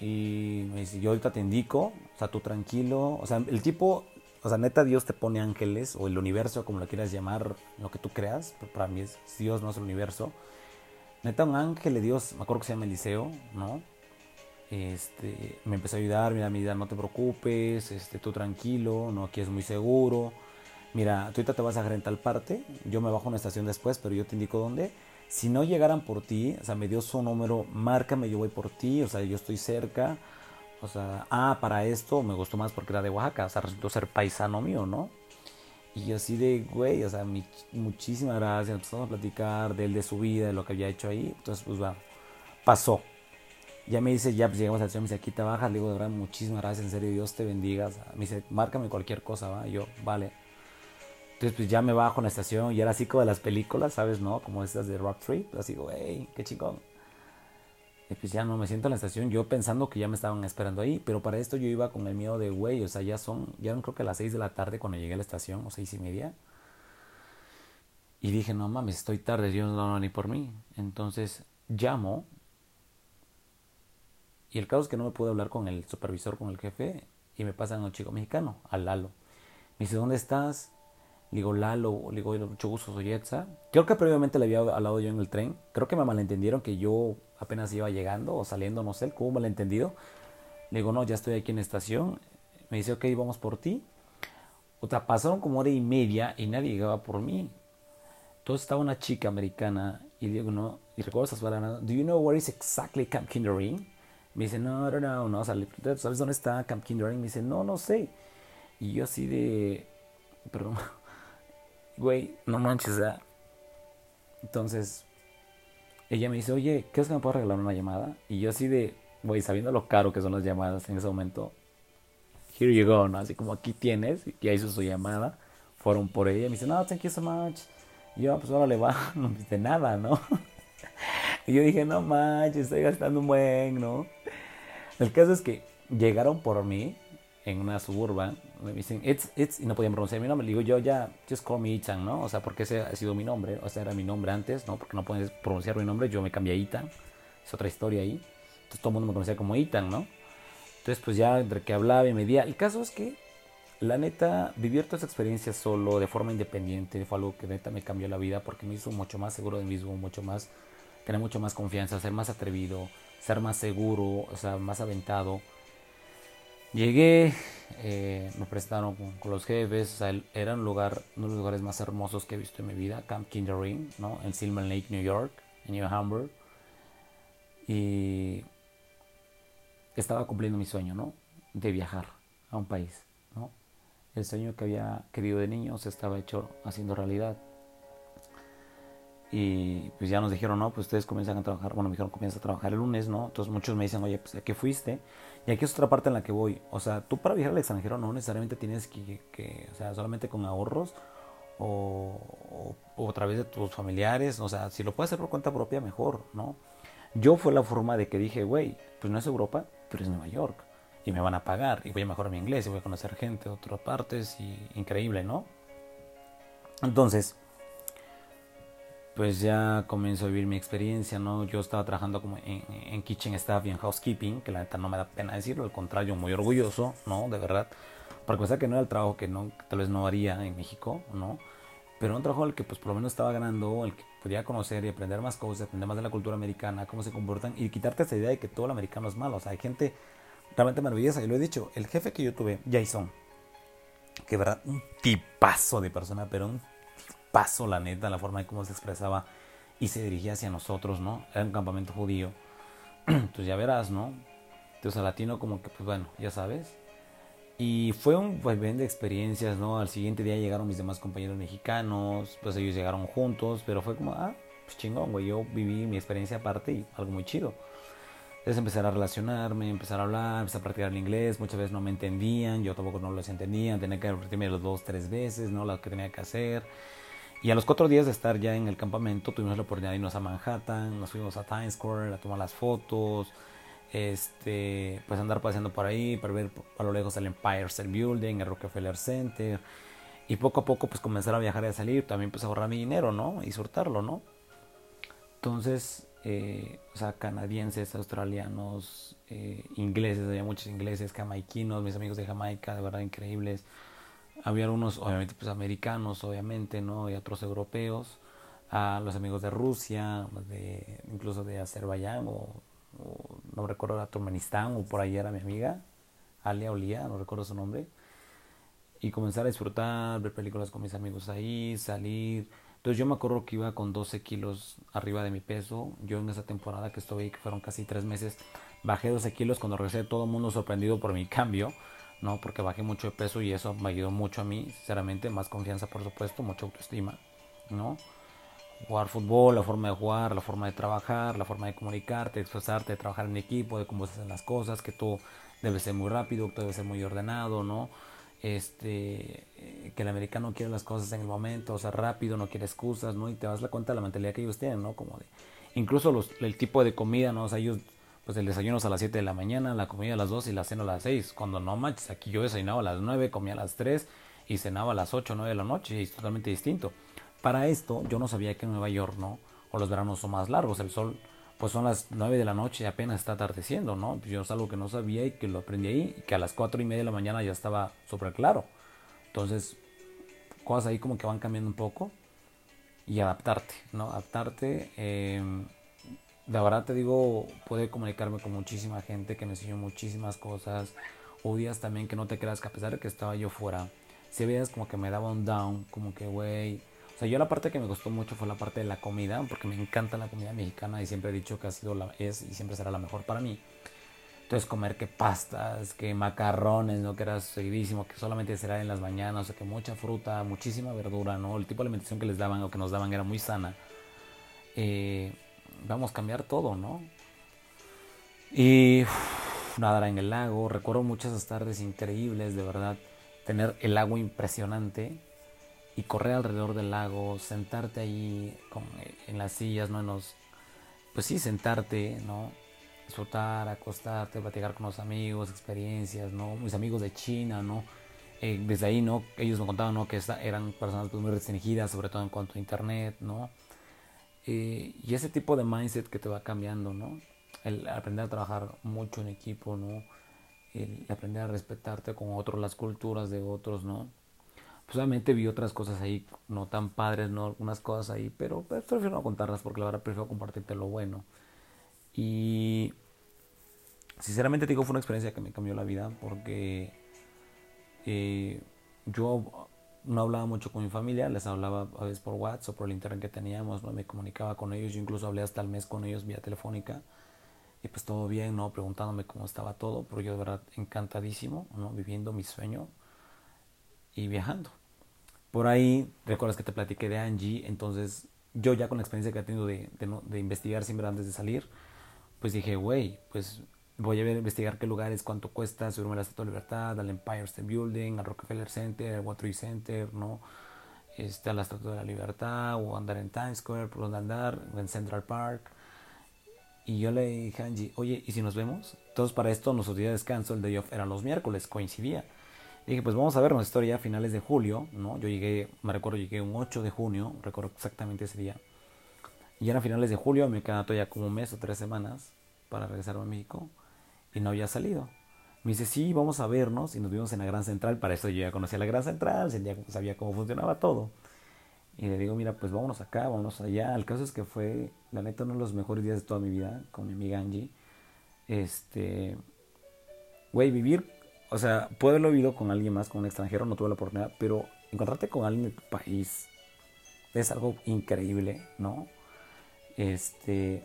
S1: Y me dice, yo ahorita te indico, o sea, tú tranquilo. O sea, el tipo o sea, neta, Dios te pone ángeles, o el universo, como lo quieras llamar, lo que tú creas. Para mí es Dios, no es el universo. Neta, un ángel de Dios, me acuerdo que se llama Eliseo, ¿no? Este, me empezó a ayudar, mira, mira, no te preocupes, este, tú tranquilo, no, aquí es muy seguro. Mira, tú ahorita te vas a dejar en tal parte, yo me bajo a una estación después, pero yo te indico dónde. Si no llegaran por ti, o sea, me dio su número, márcame, yo voy por ti, o sea, yo estoy cerca o sea, ah, para esto me gustó más porque era de Oaxaca, o sea, resultó ser paisano mío, ¿no? Y yo así de, güey, o sea, muchísimas gracias, empezamos a platicar de él, de su vida, de lo que había hecho ahí, entonces, pues va, pasó. Ya me dice, ya pues llegamos al cielo, me dice, aquí te bajas, le digo, de verdad, muchísimas gracias, en serio, Dios te bendiga. me dice, márcame cualquier cosa, va, yo, vale. Entonces, pues ya me bajo en la estación y era así como de las películas, ¿sabes? ¿No? Como estas de Rock pues así, güey, qué chingón. Y pues ya no me siento en la estación, yo pensando que ya me estaban esperando ahí, pero para esto yo iba con el miedo de, güey, o sea, ya son, ya creo que a las 6 de la tarde cuando llegué a la estación, o seis y media. Y dije, no mames, estoy tarde, Dios no, no, ni por mí. Entonces llamo, y el caso es que no me pude hablar con el supervisor, con el jefe, y me pasan a un chico mexicano, al Lalo. Me dice, ¿dónde estás? Le digo, Lalo, le digo, mucho gusto, soy. Creo que previamente le había hablado yo en el tren. Creo que me malentendieron que yo apenas iba llegando o saliendo, no sé, como malentendido. Le digo, no, ya estoy aquí en la estación. Me dice, ok, vamos por ti. O sea, pasaron como hora y media y nadie llegaba por mí. Entonces estaba una chica americana y le digo, no, y recuerdo esas palabras, ¿do you know where is exactly Camp Kindering? Me dice, no, no, no, no, ¿sabes dónde está Camp Kindering? Me dice, no, no sé. Y yo así de, perdón, güey, no manches, ¿verdad? Entonces, ella me dice, oye, ¿qué es que me puedo regalar una llamada? Y yo así de, güey, sabiendo lo caro que son las llamadas en ese momento, here you go, ¿no? Así como aquí tienes, y ya hizo su llamada, fueron por ella, y me dice, no, thank you so much. Yo, pues ahora le va, no me dice nada, ¿no? y yo dije, no manches, estoy gastando un buen, ¿no? El caso es que llegaron por mí en una suburban, me dicen, it's, it's, y no podían pronunciar mi nombre. Le digo, yo ya, just call me Itan, ¿no? O sea, porque ese ha sido mi nombre, o sea, era mi nombre antes, ¿no? Porque no puedes pronunciar mi nombre, yo me cambié a Itan, es otra historia ahí. Entonces todo el mundo me conocía como Itan, ¿no? Entonces, pues ya entre que hablaba y medía. El caso es que, la neta, vivir toda esa experiencia solo, de forma independiente, fue algo que neta me cambió la vida porque me hizo mucho más seguro de mí mismo, mucho más, tener mucho más confianza, ser más atrevido, ser más seguro, o sea, más aventado. Llegué, eh, me prestaron con, los jefes, o sea, era un lugar, uno de los lugares más hermosos que he visto en mi vida, Camp Kindering, ¿no? En Silver Lake, New York, en New Hamburg. Y estaba cumpliendo mi sueño, ¿no? De viajar a un país, ¿no? El sueño que había querido de niño se estaba hecho haciendo realidad. Y pues ya nos dijeron, no, pues ustedes comienzan a trabajar, bueno, me dijeron, comienza a trabajar el lunes, ¿no? Entonces muchos me dicen, oye, pues ¿a qué fuiste? Y aquí es otra parte en la que voy. O sea, tú para viajar al extranjero no necesariamente tienes que, o sea, solamente con ahorros o, o, a través de tus familiares. O sea, si lo puedes hacer por cuenta propia, mejor, ¿no? Yo fue la forma de que dije, güey, pues no es Europa, pero es Nueva York. Y me van a pagar, y voy a mejorar mi inglés, y voy a conocer gente de otras partes, y increíble, ¿no? Entonces, pues ya comienzo a vivir mi experiencia, ¿no? Yo estaba trabajando como en, kitchen staff y en housekeeping, que la neta no me da pena decirlo, al contrario, muy orgulloso, ¿no? De verdad, porque pensar que no era el trabajo que tal vez no haría en México, ¿no? Pero un trabajo al que pues por lo menos estaba ganando, el que podía conocer y aprender más cosas, aprender más de la cultura americana, cómo se comportan y quitarte esa idea de que todo el americano es malo. O sea, hay gente realmente maravillosa, y lo he dicho, el jefe que yo tuve, Jason, que verdad, un tipazo de persona, pero un paso, la neta, la forma en cómo se expresaba y se dirigía hacia nosotros, ¿no? Era un campamento judío. Entonces ya verás, ¿no? Entonces a latino como que, pues bueno, ya sabes. Y fue un vaivén de experiencias, ¿no? Al siguiente día llegaron mis demás compañeros mexicanos, pues ellos llegaron juntos, pero fue como, ah, pues chingón, güey, yo viví mi experiencia aparte y algo muy chido. Entonces empezar a relacionarme, empezar a hablar, empezar a practicar el inglés, muchas veces no me entendían, yo tampoco no los entendía, tenía que repetirme los dos, tres veces, ¿no? Lo que tenía que hacer. Y a los cuatro días de estar ya en el campamento, tuvimos la oportunidad de irnos a Manhattan, nos fuimos a Times Square a tomar las fotos, este, pues andar paseando por ahí para ver a lo lejos el Empire State Building, el Rockefeller Center. Y poco a poco pues comenzar a viajar y a salir, también pues ahorrar mi dinero, ¿no? Y soltarlo, ¿no? Entonces, eh, o sea, canadienses, australianos, eh, ingleses, había muchos ingleses, jamaiquinos, mis amigos de Jamaica, de verdad increíbles había algunos, obviamente, pues americanos, obviamente, ¿no? Y otros europeos, a los amigos de Rusia, de, incluso de Azerbaiyán, o, no recuerdo, era Turkmenistán, o por ahí era mi amiga, Alia Olía, no recuerdo su nombre. Y comenzar a disfrutar, ver películas con mis amigos ahí, salir. Entonces yo me acuerdo que iba con 12 kilos arriba de mi peso. Yo en esa temporada que estuve ahí, que fueron casi tres meses, bajé 12 kilos cuando regresé, todo el mundo sorprendido por mi cambio ¿no? Porque bajé mucho de peso y eso me ayudó mucho a mí, sinceramente, más confianza, por supuesto, mucha autoestima, ¿no? Jugar fútbol, la forma de jugar, la forma de trabajar, la forma de comunicarte, expresarte, trabajar en equipo, de cómo se hacen las cosas, que tú debes ser muy rápido, que tú debes ser muy ordenado, ¿no? Este, eh, que el americano quiere las cosas en el momento, o sea, rápido, no quiere excusas, ¿no? Y te das la cuenta de la mentalidad que ellos tienen, ¿no? Como de, incluso los, el tipo de comida, ¿no? O sea, ellos pues el desayuno es a las 7 de la mañana, la comida a las 2 y la cena a las 6. Cuando no manches, aquí yo desayunaba a las 9, comía a las 3 y cenaba a las 8 o 9 de la noche y es totalmente distinto. Para esto yo no sabía que en Nueva York, ¿no? O los veranos son más largos, el sol pues son las 9 de la noche y apenas está atardeciendo, ¿no? Yo es algo que no sabía y que lo aprendí ahí y que a las 4 y media de la mañana ya estaba súper claro. Entonces, cosas ahí como que van cambiando un poco y adaptarte, ¿no? Adaptarte. Eh, de verdad te digo, pude comunicarme con muchísima gente que me enseñó muchísimas cosas. O días también que no te creas que a pesar de que estaba yo fuera, si veías como que me daba un down, como que, güey. O sea, yo la parte que me gustó mucho fue la parte de la comida, porque me encanta la comida mexicana y siempre he dicho que ha sido la, es y siempre será la mejor para mí. Entonces comer que pastas, que macarrones, ¿no? Que era seguidísimo, que solamente será en las mañanas, o sea, que mucha fruta, muchísima verdura, ¿no? El tipo de alimentación que les daban o que nos daban era muy sana. Eh, vamos a cambiar todo, ¿no? Y nadar en el lago, recuerdo muchas tardes increíbles, de verdad, tener el agua impresionante y correr alrededor del lago, sentarte ahí con, en las sillas, ¿no? En los, pues sí, sentarte, ¿no? Disfrutar, acostarte, platicar con los amigos, experiencias, ¿no? Mis amigos de China, ¿no? Eh, desde ahí, ¿no? Ellos me contaban, ¿no? Que eran personas pues, muy restringidas, sobre todo en cuanto a internet, ¿no? Y ese tipo de mindset que te va cambiando, ¿no? El aprender a trabajar mucho en equipo, ¿no? El aprender a respetarte con otros, las culturas de otros, ¿no? Pues obviamente vi otras cosas ahí no tan padres, ¿no? Algunas cosas ahí, pero pues, prefiero no contarlas porque la verdad prefiero compartirte lo bueno. Y sinceramente digo, fue una experiencia que me cambió la vida porque eh, yo no hablaba mucho con mi familia, les hablaba a veces por WhatsApp o por el internet que teníamos, ¿no? me comunicaba con ellos, yo incluso hablé hasta el mes con ellos vía telefónica y pues todo bien, ¿no? Preguntándome cómo estaba todo, pero yo de verdad encantadísimo, ¿no? Viviendo mi sueño y viajando. Por ahí, recuerdas que te platiqué de Angie, entonces yo ya con la experiencia que he tenido de, de, de investigar siempre antes de salir, pues dije, güey, pues voy a investigar qué lugares, cuánto cuesta subirme a la Estatua de Libertad, al Empire State Building, al Rockefeller Center, al World Center, ¿no? Este, a la Estatua de la Libertad, o andar en Times Square, por donde andar, en Central Park. Y yo le dije a Angie, oye, ¿y si nos vemos? Entonces para esto nuestro día de descanso, el day off, eran los miércoles, coincidía. Y dije, pues vamos a ver nuestra historia a finales de julio, ¿no? Yo llegué, me recuerdo, llegué un 8 de junio, recuerdo exactamente ese día. Y era a finales de julio, me quedaba todavía como un mes o tres semanas para regresar a México y no había salido. Me dice, sí, vamos a vernos y nos vimos en la Gran Central. Para eso yo ya conocía la Gran Central, sabía cómo funcionaba todo. Y le digo, mira, pues vámonos acá, vámonos allá. El caso es que fue, la neta, uno de los mejores días de toda mi vida con mi amiga Angie. Este, güey, vivir, o sea, puedo haberlo vivido con alguien más, con un extranjero, no tuve la oportunidad, pero encontrarte con alguien de tu país es algo increíble, ¿no? Este,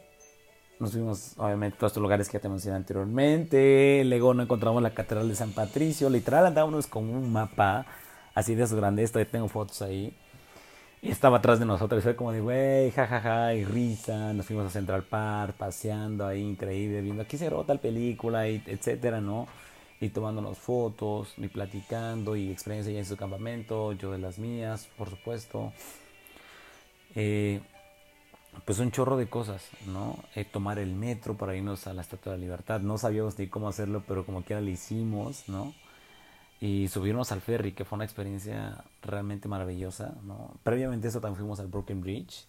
S1: nos fuimos, obviamente, a todos estos lugares que ya te mencioné anteriormente. Luego no encontramos la Catedral de San Patricio. Literal andábamos con un mapa así de esos grandes. Todavía tengo fotos ahí. Y estaba atrás de nosotros. Y fue como de, güey, jajaja, y risa. Nos fuimos a Central Park, paseando ahí, increíble, viendo aquí se rota tal película, y etcétera, ¿no? Y tomándonos fotos, y platicando, y experiencia ya en su campamento, yo de las mías, por supuesto. Eh, pues un chorro de cosas, ¿no? Eh, tomar el metro para irnos a la Estatua de la Libertad. No sabíamos ni cómo hacerlo, pero como quiera lo hicimos, ¿no? Y subirnos al ferry, que fue una experiencia realmente maravillosa, ¿no? Previamente eso también fuimos al Broken Bridge,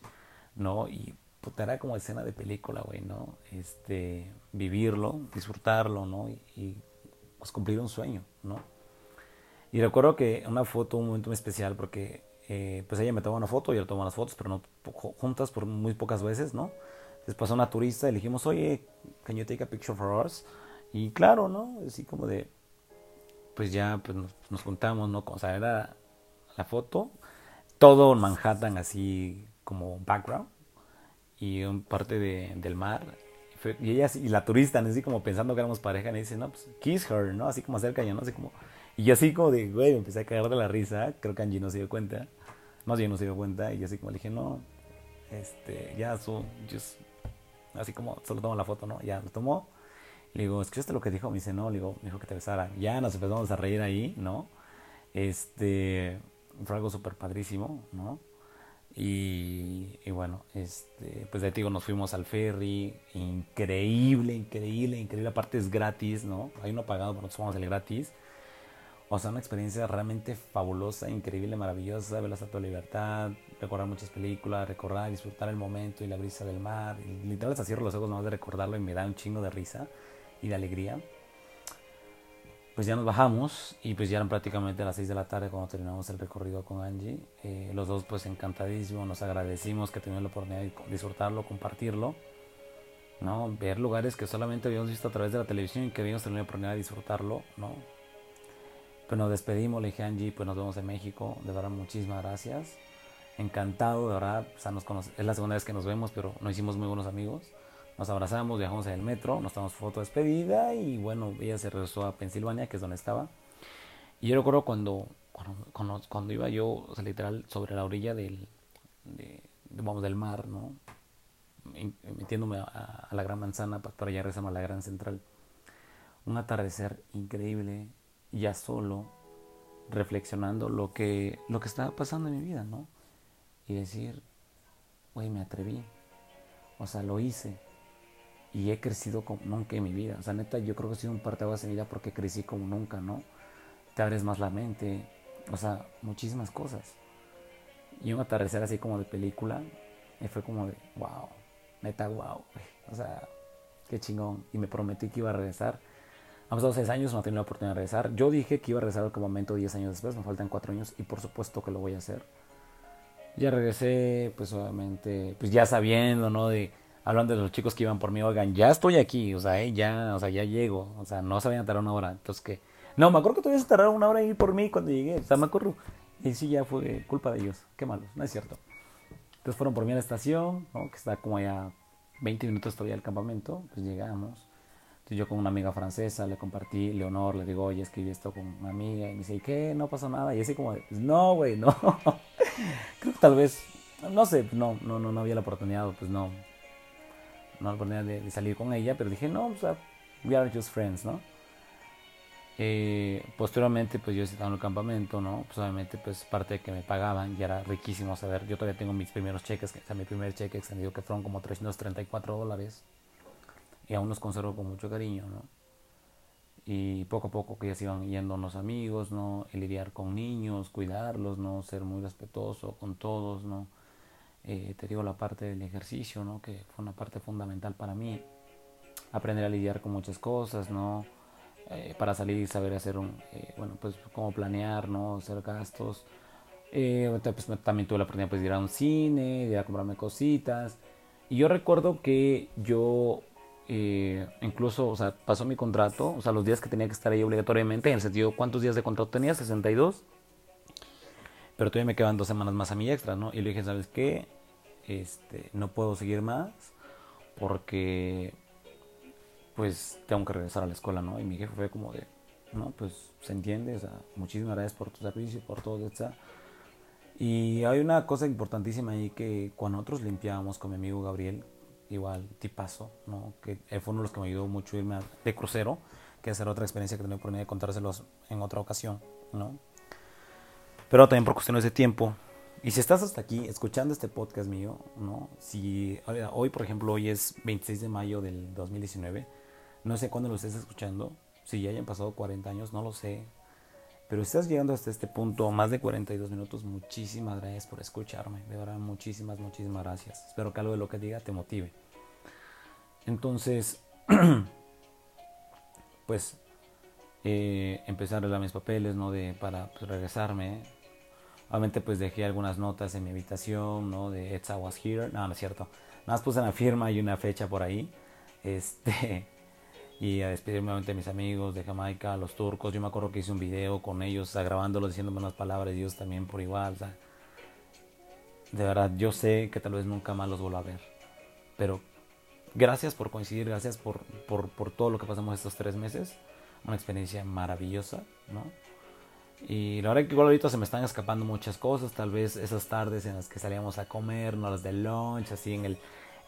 S1: ¿no? Y puta, era como escena de película, güey, ¿no? Este, vivirlo, disfrutarlo, ¿no? Y, y, pues cumplir un sueño, ¿no? Y recuerdo que una foto, un momento muy especial, porque eh, pues ella me tomó una foto, yo le tomo las fotos, pero no juntas por muy pocas veces, ¿no? Después a una turista y le dijimos, oye, can you take a picture for us? Y claro, ¿no? Así como de, pues ya pues nos, juntamos, ¿no? O sea, era la foto, todo Manhattan así como background y un parte de, del mar. Y ella y la turista, así como pensando que éramos pareja, me dice, no, pues kiss her, ¿no? Así como acerca ya, ¿no? Así como... Y yo así como de, güey, me empecé a cagar de la risa, creo que Angie no se dio cuenta. Más bien no se dio cuenta y así como le dije, no, este, ya, just, así como solo tomo la foto, ¿no? Ya lo tomó. Le digo, ¿escuchaste lo que dijo? Me dice, no, le digo, dijo que te besara. Ya nos empezamos a reír ahí, ¿no? Este, fue algo súper padrísimo, ¿no? Y, y, bueno, este, pues de digo, nos fuimos al ferry, increíble, increíble, increíble. Aparte es gratis, ¿no? Hay uno pagado, pero nosotros fuimos el gratis. O sea, una experiencia realmente fabulosa, increíble, maravillosa, ver la Estatua de Libertad, recordar muchas películas, recordar, disfrutar el momento y la brisa del mar. Y literal hasta cierro los ojos nomás de recordarlo y me da un chingo de risa y de alegría. Pues ya nos bajamos y pues ya eran prácticamente a las 6 de la tarde cuando terminamos el recorrido con Angie. Eh, los dos pues encantadísimos, nos agradecimos que tuvimos la oportunidad de disfrutarlo, compartirlo. ¿no? Ver lugares que solamente habíamos visto a través de la televisión y que habíamos tenido la oportunidad de disfrutarlo, ¿no? Pues nos despedimos, le dije Angie, pues nos vemos en México. De verdad, muchísimas gracias. Encantado, de verdad. O sea, nos es la segunda vez que nos vemos, pero nos hicimos muy buenos amigos. Nos abrazamos, viajamos en el metro, nos tomamos foto de despedida y bueno, ella se regresó a Pensilvania, que es donde estaba. Y yo recuerdo cuando, cuando, cuando iba yo, o sea, literal, sobre la orilla del, de, vamos, del mar, ¿no? metiéndome a, la Gran Manzana para ya regresarme a la Gran Central. Un atardecer increíble, ya solo, reflexionando lo que, lo que estaba pasando en mi vida, ¿no? Y decir, güey, me atreví. O sea, lo hice. Y he crecido como nunca en mi vida. O sea, neta, yo creo que he sido un parteaguas en mi vida porque crecí como nunca, ¿no? Te abres más la mente. O sea, muchísimas cosas. Y un atardecer así como de película. Y fue como de, wow, neta, wow. O sea, qué chingón. Y me prometí que iba a regresar. Han pasado seis años, no he tenido la oportunidad de regresar. Yo dije que iba a regresar al campamento diez años después. Me faltan cuatro años y por supuesto que lo voy a hacer. Ya regresé, pues obviamente, pues ya sabiendo, ¿no? De, hablando de los chicos que iban por mí, oigan, ya estoy aquí, o sea, eh, ya, o sea, ya llego, o sea, no se vayan a tardar una hora. Entonces que, no, me acuerdo que todavía se tardaron una hora en ir por mí cuando llegué, o sea, me acuerdo. Y sí, ya fue culpa de ellos, qué malos, no es cierto. Entonces fueron por mí a la estación, ¿no? que está como allá 20 minutos todavía del campamento, pues llegamos. Yo con una amiga francesa le compartí, Leonor, le digo, oye, escribí esto con una amiga, y me dice, ¿y qué? No pasó nada. Y así como, no, güey, no. Creo que tal vez, no sé, no, no, no, no había la oportunidad, pues no, no la oportunidad de, salir con ella, pero dije, no, o sea, we are just friends, ¿no? Eh, posteriormente, pues yo estaba en el campamento, ¿no? Pues obviamente, pues parte de que me pagaban, ya era riquísimo saber, yo todavía tengo mis primeros cheques, o sea, mi primer cheque extendido que fueron como 334 dólares, y aún los conservo con mucho cariño, ¿no? y poco a poco que ya se iban yendo los amigos, ¿no? Lidiar con niños, cuidarlos, ¿no? Ser muy respetuoso con todos, ¿no? Eh, te digo la parte del ejercicio, ¿no? Que fue una parte fundamental para mí. Aprender a lidiar con muchas cosas, ¿no? Eh, para salir y saber hacer un, eh, bueno, pues cómo planear, ¿no? Hacer gastos. pues, también tuve la oportunidad pues, de ir a un cine, de ir a comprarme cositas. Y yo recuerdo que yo eh, incluso, o sea, pasó mi contrato, o sea, los días que tenía que estar ahí obligatoriamente, en el sentido, ¿cuántos días de contrato tenía? 62. Pero todavía me quedan dos semanas más a mi extra, ¿no? Y le dije, ¿sabes qué? Este, no puedo seguir más porque, pues, tengo que regresar a la escuela, ¿no? Y mi jefe fue como de, no, pues, se entiende, o sea, muchísimas gracias por tu servicio, por todo, etc. Y hay una cosa importantísima ahí que cuando nosotros limpiábamos con mi amigo Gabriel, igual tipazo, ¿no? Que fue uno de los que me ayudó mucho irme de crucero, que es otra experiencia que tenía oportunidad de contárselos en otra ocasión, ¿no? Pero también por cuestiones de tiempo. Y si estás hasta aquí escuchando este podcast mío, ¿no? Si hoy, por ejemplo, hoy es 26 de mayo del 2019, no sé cuándo lo estés escuchando, si ya hayan pasado 40 años, no lo sé. Pero estás llegando hasta este punto, más de 42 minutos, muchísimas gracias por escucharme. De verdad, muchísimas, muchísimas gracias. Espero que algo de lo que diga te motive. Entonces, pues, eh, empecé a arreglar mis papeles, ¿no? De, para pues, regresarme. Obviamente, pues dejé algunas notas en mi habitación, ¿no? De It's I was here. No, no es cierto. Nada más puse una firma y una fecha por ahí. Este y a despedirme de mis amigos de Jamaica, los turcos. Yo me acuerdo que hice un video con ellos, o grabándolos, diciéndome unas palabras, ellos también por igual. de verdad, yo sé que tal vez nunca más los vuelva a ver. Pero gracias por coincidir, gracias por, por, por todo lo que pasamos estos tres meses. Una experiencia maravillosa, ¿no? Y la verdad que igual ahorita se me están escapando muchas cosas, tal vez esas tardes en las que salíamos a comer, no las de lunch, así en el,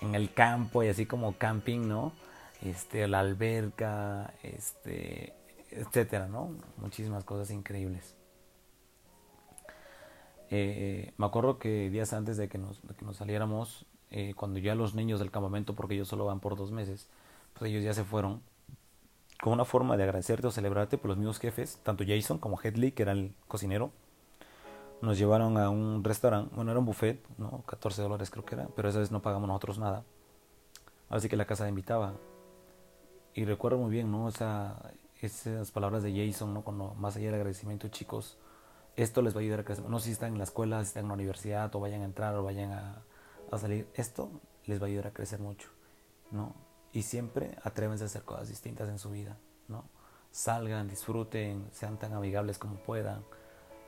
S1: en el campo y así como camping, ¿no? Este, la alberca, este, etcétera, ¿no? Muchísimas cosas increíbles. Eh, me acuerdo que días antes de que nos, que nos saliéramos, eh, cuando ya los niños del campamento, porque ellos solo van por dos meses, pues ellos ya se fueron, como una forma de agradecerte o celebrarte, por pues los mismos jefes, tanto Jason como Headley, que era el cocinero, nos llevaron a un restaurante, bueno, era un buffet, ¿no? 14 dólares creo que era, pero esa vez no pagamos nosotros nada. Así que la casa invitaba y recuerdo muy bien, ¿no? esas palabras de Jason, ¿no? Cuando más allá del agradecimiento, chicos, esto les va a ayudar a crecer. No si están en la escuela, si están en la universidad, o vayan a entrar, o vayan a, a salir. Esto les va a ayudar a crecer mucho, ¿no? Y siempre atrévense a hacer cosas distintas en su vida, ¿no? Salgan, disfruten, sean tan amigables como puedan,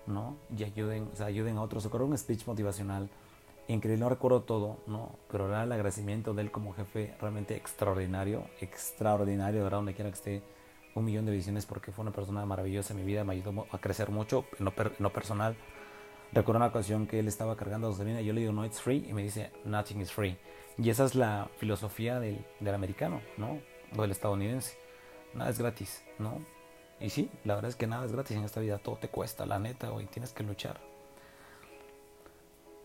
S1: ¿no? Y ayuden, o sea, ayuden a otros. Recuerdo un speech motivacional increíble, no recuerdo todo, ¿no? Pero era el agradecimiento de él como jefe realmente extraordinario, extraordinario, de verdad, donde quiera que esté, un millón de visiones porque fue una persona maravillosa en mi vida, me ayudó a crecer mucho, en lo, personal, Recuerdo una ocasión que él estaba cargando gasolina y yo le digo, no, it's free. Y me dice, nothing is free. Y esa es la filosofía del, del americano, ¿no? O del estadounidense. Nada es gratis, ¿no? Y sí, la verdad es que nada es gratis en esta vida. Todo te cuesta, la neta, güey. Tienes que luchar.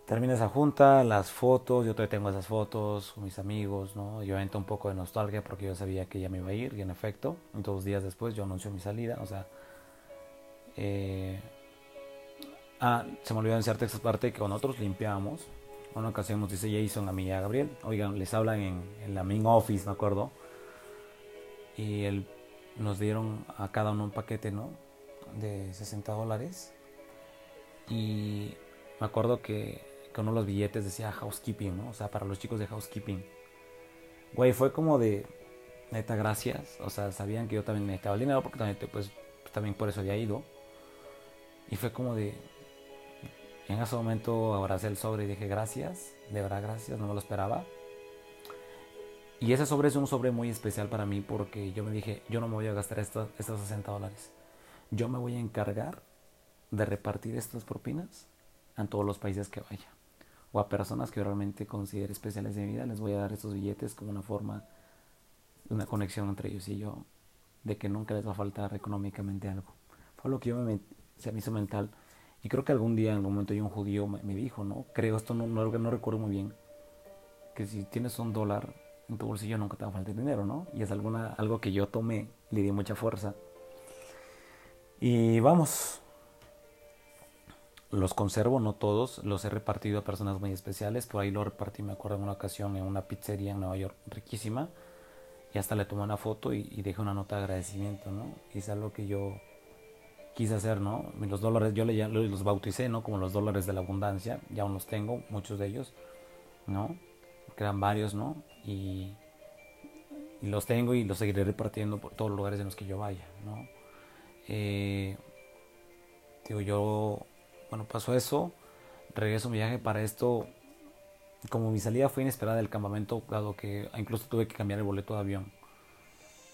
S1: Termina esa junta, las fotos, yo todavía tengo esas fotos con mis amigos, ¿no? Yo entro un poco de nostalgia porque yo sabía que ya me iba a ir y en efecto, dos días después yo anuncio mi salida, o sea... Eh, ah, se me olvidó anunciarte esta parte que con otros limpiamos. Una ocasión nos dice Jason a mí y a Gabriel, oigan, les hablan en, en la main office, me acuerdo. Y él, nos dieron a cada uno un paquete, ¿no? De 60 dólares. Y me acuerdo que con los billetes decía housekeeping, ¿no? O sea, para los chicos de housekeeping. Güey, fue como de, neta, gracias. O sea, sabían que yo también necesitaba el dinero porque también, pues, también por eso había ido. Y fue como de, en ese momento abracé el sobre y dije, gracias, de verdad, gracias, no me lo esperaba. Y ese sobre es un sobre muy especial para mí porque yo me dije, yo no me voy a gastar estos, estos 60 dólares. Yo me voy a encargar de repartir estas propinas en todos los países que vaya o a personas que realmente considere especiales de mi vida, les voy a dar estos billetes como una forma una conexión entre ellos y yo, de que nunca les va a faltar económicamente algo. Fue lo que yo me, se me hizo mental. Y creo que algún día, en algún momento, yo un judío me, dijo, ¿no? Creo, esto no, no, no recuerdo muy bien, que si tienes un dólar en tu bolsillo nunca te va a faltar dinero, ¿no? Y es alguna, algo que yo tomé, le di mucha fuerza. Y vamos, los conservo, no todos, los he repartido a personas muy especiales. Por ahí lo repartí, me acuerdo en una ocasión en una pizzería en Nueva York, riquísima. Y hasta le tomé una foto y, dejé una nota de agradecimiento, ¿no? Y es algo que yo quise hacer, ¿no? Los dólares, yo le, los bauticé, ¿no? Como los dólares de la abundancia, ya aún los tengo, muchos de ellos, ¿no? Porque eran varios, ¿no? Y, y los tengo y los seguiré repartiendo por todos los lugares en los que yo vaya, ¿no? Eh, digo, yo bueno, pasó eso, regreso mi viaje para esto. Como mi salida fue inesperada del campamento, dado que incluso tuve que cambiar el boleto de avión,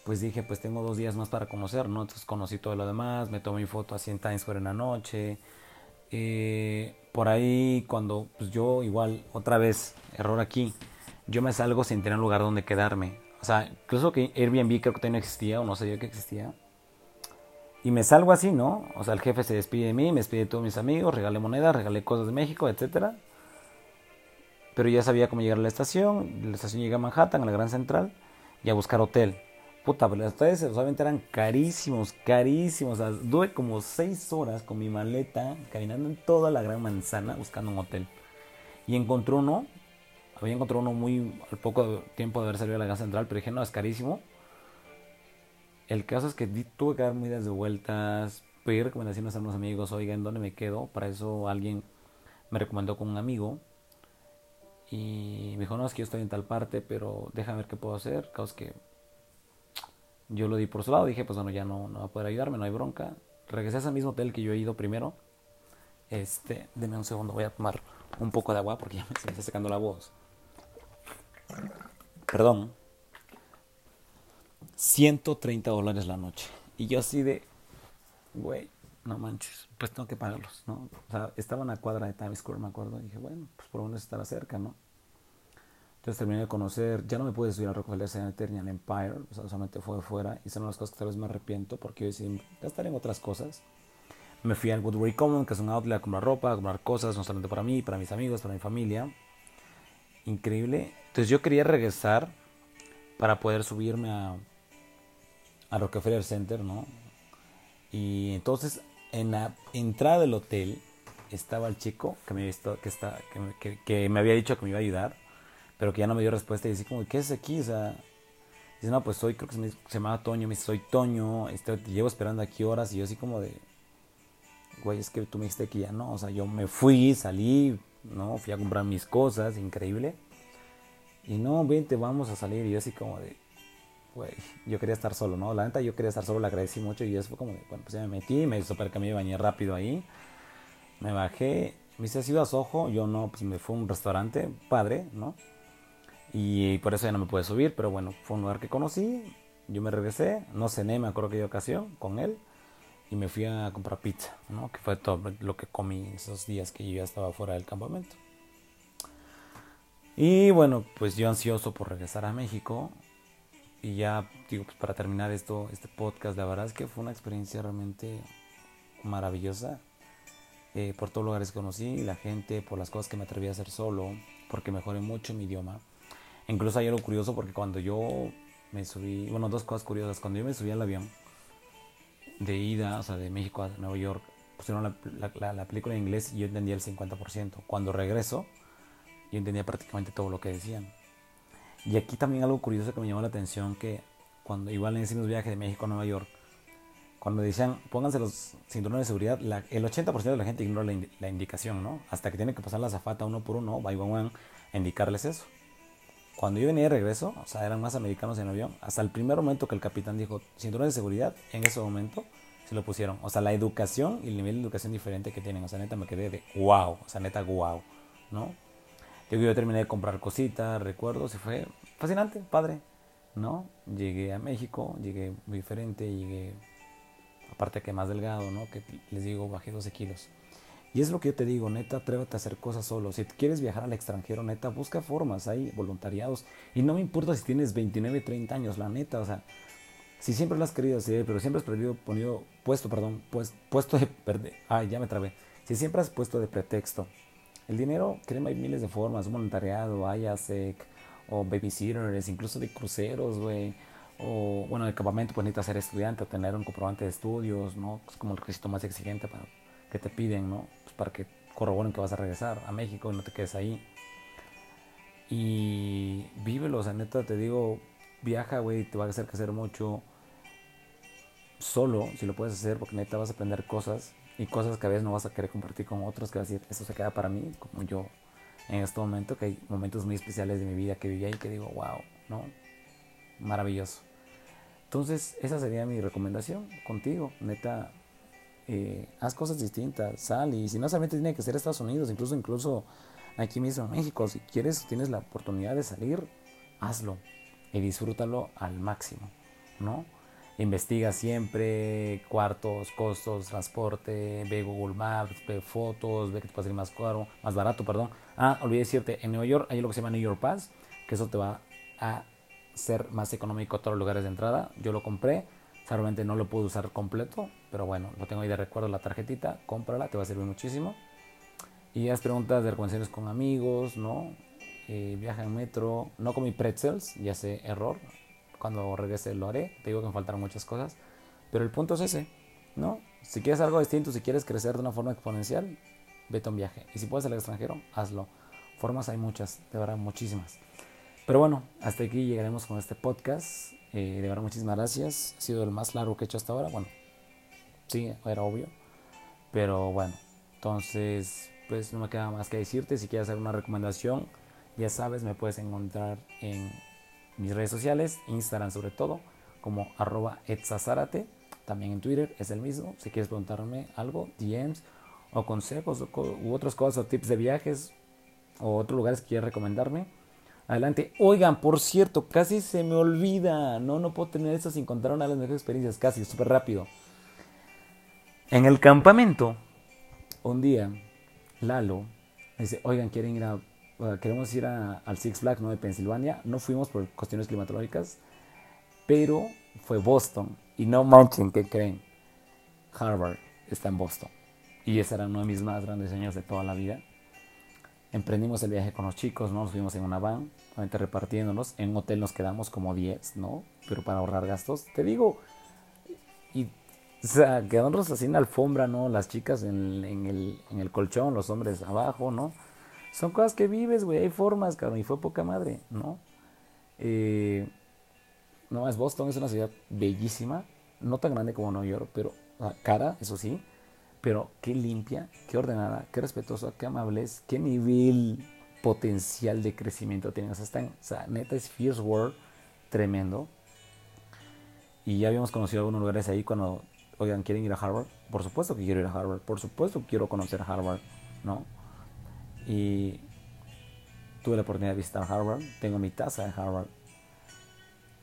S1: pues dije, pues tengo dos días más para conocer, ¿no? Entonces conocí todo lo demás, me tomé mi foto así en Times Square en la noche. Eh, por ahí, cuando pues yo igual, otra vez, error aquí, yo me salgo sin tener un lugar donde quedarme. O sea, incluso que Airbnb creo que todavía no existía o no sabía que existía. Y me salgo así, ¿no? O sea, el jefe se despide de mí, me despide de todos mis amigos, regalé moneda, regalé cosas de México, etc. Pero ya sabía cómo llegar a la estación. La estación llega a Manhattan, a la Gran Central, y a buscar hotel. Puta, pero los hoteles solamente eran carísimos, carísimos. O sea, tuve como seis horas con mi maleta caminando en toda la Gran Manzana buscando un hotel. Y encontré uno, había encontrado uno muy al poco tiempo de haber salido a la Gran Central, pero dije, no, es carísimo el caso es que tuve que dar medidas de vueltas, pedir recomendaciones a unos amigos, oiga, ¿en dónde me quedo? Para eso alguien me recomendó con un amigo y me dijo, no, es que yo estoy en tal parte, pero déjame ver qué puedo hacer. Caso que yo lo di por su lado, dije, pues bueno, ya no, no va a poder ayudarme, no hay bronca. Regresé a ese mismo hotel que yo he ido primero. Este, denme un segundo, voy a tomar un poco de agua porque ya me está secando la voz. Perdón. 130 dólares la noche. Y yo así de, güey, no manches, pues tengo que pagarlos, ¿no? O sea, estaba en la cuadra de Times Square, me acuerdo, y dije, bueno, pues por lo menos estará cerca, ¿no? Entonces terminé de conocer, ya no me pude subir a Rockefeller Center ni al Empire, o sea, solamente fue fuera, y son las cosas que tal vez me arrepiento, porque yo decidí gastar en otras cosas. Me fui al Woodbury Common, que es un outlet, a comprar ropa, a comprar cosas, no solamente para mí, para mis amigos, para mi familia. Increíble. Entonces yo quería regresar para poder subirme a a Rockefeller Center, ¿no? Y entonces en la entrada del hotel estaba el chico que me, visto, que, está, había dicho que me iba a ayudar, pero que ya no me dio respuesta y decía como, ¿qué es aquí? O sea, dice, no, pues soy, creo que se, me, se llamaba Toño, me dice, soy Toño, este, te llevo esperando aquí horas y yo así como de, güey, es que tú me dijiste que ya no, o sea, yo me fui, salí, ¿no? Fui a comprar mis cosas, increíble. Y no, vente, vamos a salir. Y yo así como de, güey, yo quería estar solo, ¿no? La neta yo quería estar solo, le agradecí mucho y eso fue como, bueno, pues ya me metí, me hizo para que me bañé rápido ahí, me bajé, me dice, ¿has ido a Soho? Yo no, pues me fue a un restaurante padre, ¿no? Y por eso ya no me pude subir, pero bueno, fue un lugar que conocí, yo me regresé, no cené, me acuerdo que dio ocasión con él, y me fui a comprar pizza, ¿no? Que fue todo lo que comí esos días que yo ya estaba fuera del campamento. Y bueno, pues yo ansioso por regresar a México. Y ya, digo, pues para terminar esto, este podcast, la verdad es que fue una experiencia realmente maravillosa. Eh, por todos los lugares que conocí, la gente, por las cosas que me atreví a hacer solo, porque mejoré mucho mi idioma. Incluso hay algo curioso porque cuando yo me subí, bueno, dos cosas curiosas. Cuando yo me subí al avión de ida, o sea, de México a Nueva York, pusieron la, la, la película en inglés y yo entendía el 50%. Cuando regreso, yo entendía prácticamente todo lo que decían. Y aquí también algo curioso que me llamó la atención, que cuando igual en ese viaje de México a Nueva York, cuando decían pónganse los cinturones de seguridad, el 80% de la gente ignora la, indicación, ¿no? Hasta que tiene que pasar la zafata uno por uno, va one, a indicarles eso. Cuando yo venía de regreso, o sea, eran más americanos en avión, hasta el primer momento que el capitán dijo cinturones de seguridad, en ese momento se lo pusieron. O sea, la educación y el nivel de educación diferente que tienen. O sea, neta me quedé de wow, o sea, neta wow, ¿no? Yo, yo terminé de comprar cositas, recuerdos, y fue fascinante, padre, ¿no? Llegué a México, llegué muy diferente, llegué, aparte que más delgado, ¿no? Que les digo, bajé 12 kilos. Y es lo que yo te digo, neta, atrévete a hacer cosas solo. Si quieres viajar al extranjero, neta, busca formas, hay voluntariados. Y no me importa si tienes 29, 30 años, la neta, o sea, si siempre lo has querido hacer, pero siempre has perdido, ponido, puesto, perdón, pues, puesto de, perder, ay, ya me trabé. Si siempre has puesto de pretexto el dinero, créeme, hay miles de formas, un voluntariado, IASEC, o babysitters, incluso de cruceros, güey. O, bueno, de campamento, pues necesitas ser estudiante o tener un comprobante de estudios, ¿no? Es como el requisito más exigente para, que te piden, ¿no? Pues para que corroboren que vas a regresar a México y no te quedes ahí. Y vívelo, o sea, neta, te digo, viaja, güey, te va a hacer que hacer mucho solo, si lo puedes hacer, porque neta vas a aprender cosas y cosas que a veces no vas a querer compartir con otros, que vas a decir, esto se queda para mí, como yo en este momento, que hay momentos muy especiales de mi vida que viví ahí que digo, wow, ¿no? Maravilloso. Entonces, esa sería mi recomendación contigo, neta, eh, haz cosas distintas, sal y si no solamente tiene que ser Estados Unidos, incluso, incluso aquí mismo en México, si quieres, tienes la oportunidad de salir, hazlo y disfrútalo al máximo, ¿no? Investiga siempre cuartos, costos, transporte, ve Google Maps, ve fotos, ve que te puede salir más caro, más barato, perdón. Ah, olvidé decirte, en Nueva York hay lo que se llama New York Pass, que eso te va a ser más económico a todos los lugares de entrada. Yo lo compré, solamente no lo puedo usar completo, pero bueno, lo tengo ahí de recuerdo la tarjetita, cómprala, te va a servir muchísimo. Y haz preguntas de recomendaciones con amigos, ¿no? Eh, viaja en metro, no comí pretzels, ya sé, error, cuando regrese lo haré. Te digo que me faltaron muchas cosas. Pero el punto es ese, ¿no? Si quieres algo distinto, si quieres crecer de una forma exponencial, vete a un viaje. Y si puedes al extranjero, hazlo. Formas hay muchas, de verdad, muchísimas. Pero bueno, hasta aquí llegaremos con este podcast. Eh, de verdad, muchísimas gracias. Ha sido el más largo que he hecho hasta ahora. Bueno, sí, era obvio. Pero bueno, entonces, pues no me queda más que decirte. Si quieres hacer una recomendación, ya sabes, me puedes encontrar en mis redes sociales, Instagram sobre todo, como arroba etzazárate, también en Twitter es el mismo, si quieres preguntarme algo, DMs o consejos u otras cosas o tips de viajes o otros lugares que quieras recomendarme, adelante. Oigan, por cierto, casi se me olvida, no, no puedo tener eso sin contar una de las mejores experiencias, casi, súper rápido. En el campamento, un día, Lalo dice, oigan, ¿quieren ir a queremos ir al Six Flags ¿no? de Pensilvania. No fuimos por cuestiones climatológicas, pero fue Boston. Y no manchen, ¿qué creen? Harvard está en Boston. Y ese era uno de mis más grandes sueños de toda la vida. Emprendimos el viaje con los chicos, ¿no? Nos fuimos en una van, repartiéndonos. En un hotel nos quedamos como 10, ¿no? Pero para ahorrar gastos. Te digo, y o sea, quedándonos así en la alfombra, ¿no? Las chicas en, el, en el colchón, los hombres abajo, ¿no? Son cosas que vives, güey, hay formas, cabrón, y fue poca madre, ¿no? Eh, no, es Boston, es una ciudad bellísima, no tan grande como Nueva York, pero cara, eso sí, pero qué limpia, qué ordenada, qué respetuosa, qué amable es, qué nivel potencial de crecimiento tiene. O sea, está o sea, neta es Fierce World tremendo. Y ya habíamos conocido algunos lugares ahí cuando, oigan, ¿quieren ir a Harvard? Por supuesto que quiero ir a Harvard, por supuesto que quiero conocer Harvard, ¿no? Y tuve la oportunidad de visitar Harvard. Tengo mi taza de Harvard.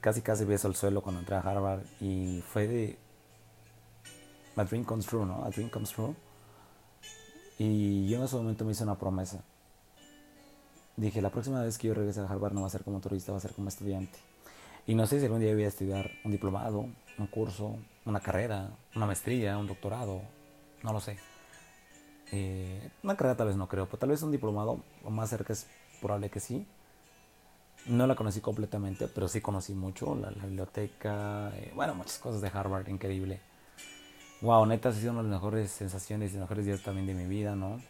S1: Casi casi beso el suelo cuando entré a Harvard y fue de a dream comes true, ¿no? A dream comes true. Y yo en ese momento me hice una promesa. Dije, la próxima vez que yo regrese a Harvard no va a ser como turista, va a ser como estudiante. Y no sé si algún día voy a estudiar un diplomado, un curso, una carrera, una maestría, un doctorado, no lo sé. Eh, una carrera tal vez no creo, pero tal vez un diplomado, o más cerca es probable que sí. No la conocí completamente, pero sí conocí mucho, la, biblioteca, eh, bueno, muchas cosas de Harvard, increíble. Wow, neta, ha sido una de las mejores sensaciones y mejores días también de mi vida, ¿no?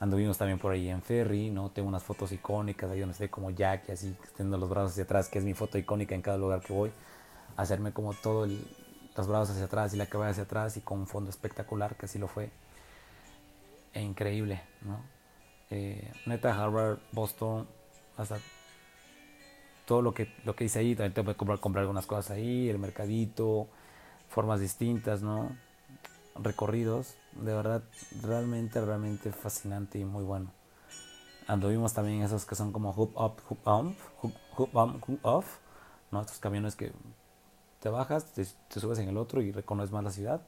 S1: Anduvimos también por ahí en ferry, ¿no? Tengo unas fotos icónicas ahí donde estoy como Jack así, extendiendo los brazos hacia atrás, que es mi foto icónica en cada lugar que voy. Hacerme como todo los brazos hacia atrás y la cabeza hacia atrás y con un fondo espectacular, que así lo fue. E increíble, ¿no? Eh, neta, Harvard, Boston, hasta todo lo que, lo que hice ahí, también tengo que comprar, comprar algunas cosas ahí, el mercadito, formas distintas, ¿no? Recorridos, de verdad, realmente, realmente fascinante y muy bueno. Anduvimos también esos que son como hoop up, hoop on, hoop, hoop off, ¿no? Estos camiones que te bajas, te, te subes en el otro y reconoces más la ciudad.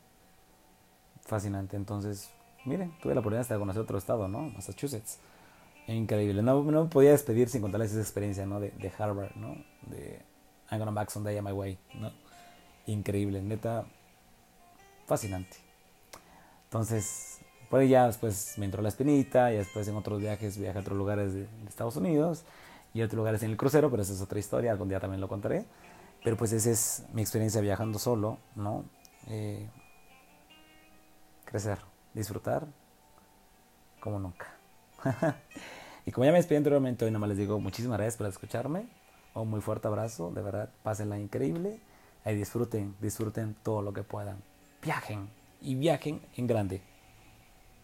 S1: Fascinante, entonces, miren, tuve la oportunidad de conocer otro estado, ¿no? Massachusetts. Increíble. No, no podía despedir sin contarles esa experiencia, ¿no? De, Harvard, ¿no? De I'm gonna back someday on my way, ¿no? Increíble, neta. Fascinante. Entonces, por ahí ya después me entró la espinita y después en otros viajes viajé a otros lugares de, Estados Unidos y otros lugares en el crucero, pero esa es otra historia, algún día también lo contaré. Pero pues esa es mi experiencia viajando solo, ¿no? Eh, crecer, disfrutar como nunca. y como ya me despedí anteriormente, hoy nada más les digo muchísimas gracias por escucharme. Un muy fuerte abrazo, de verdad, pásenla increíble. Y disfruten, disfruten todo lo que puedan. Viajen y viajen en grande.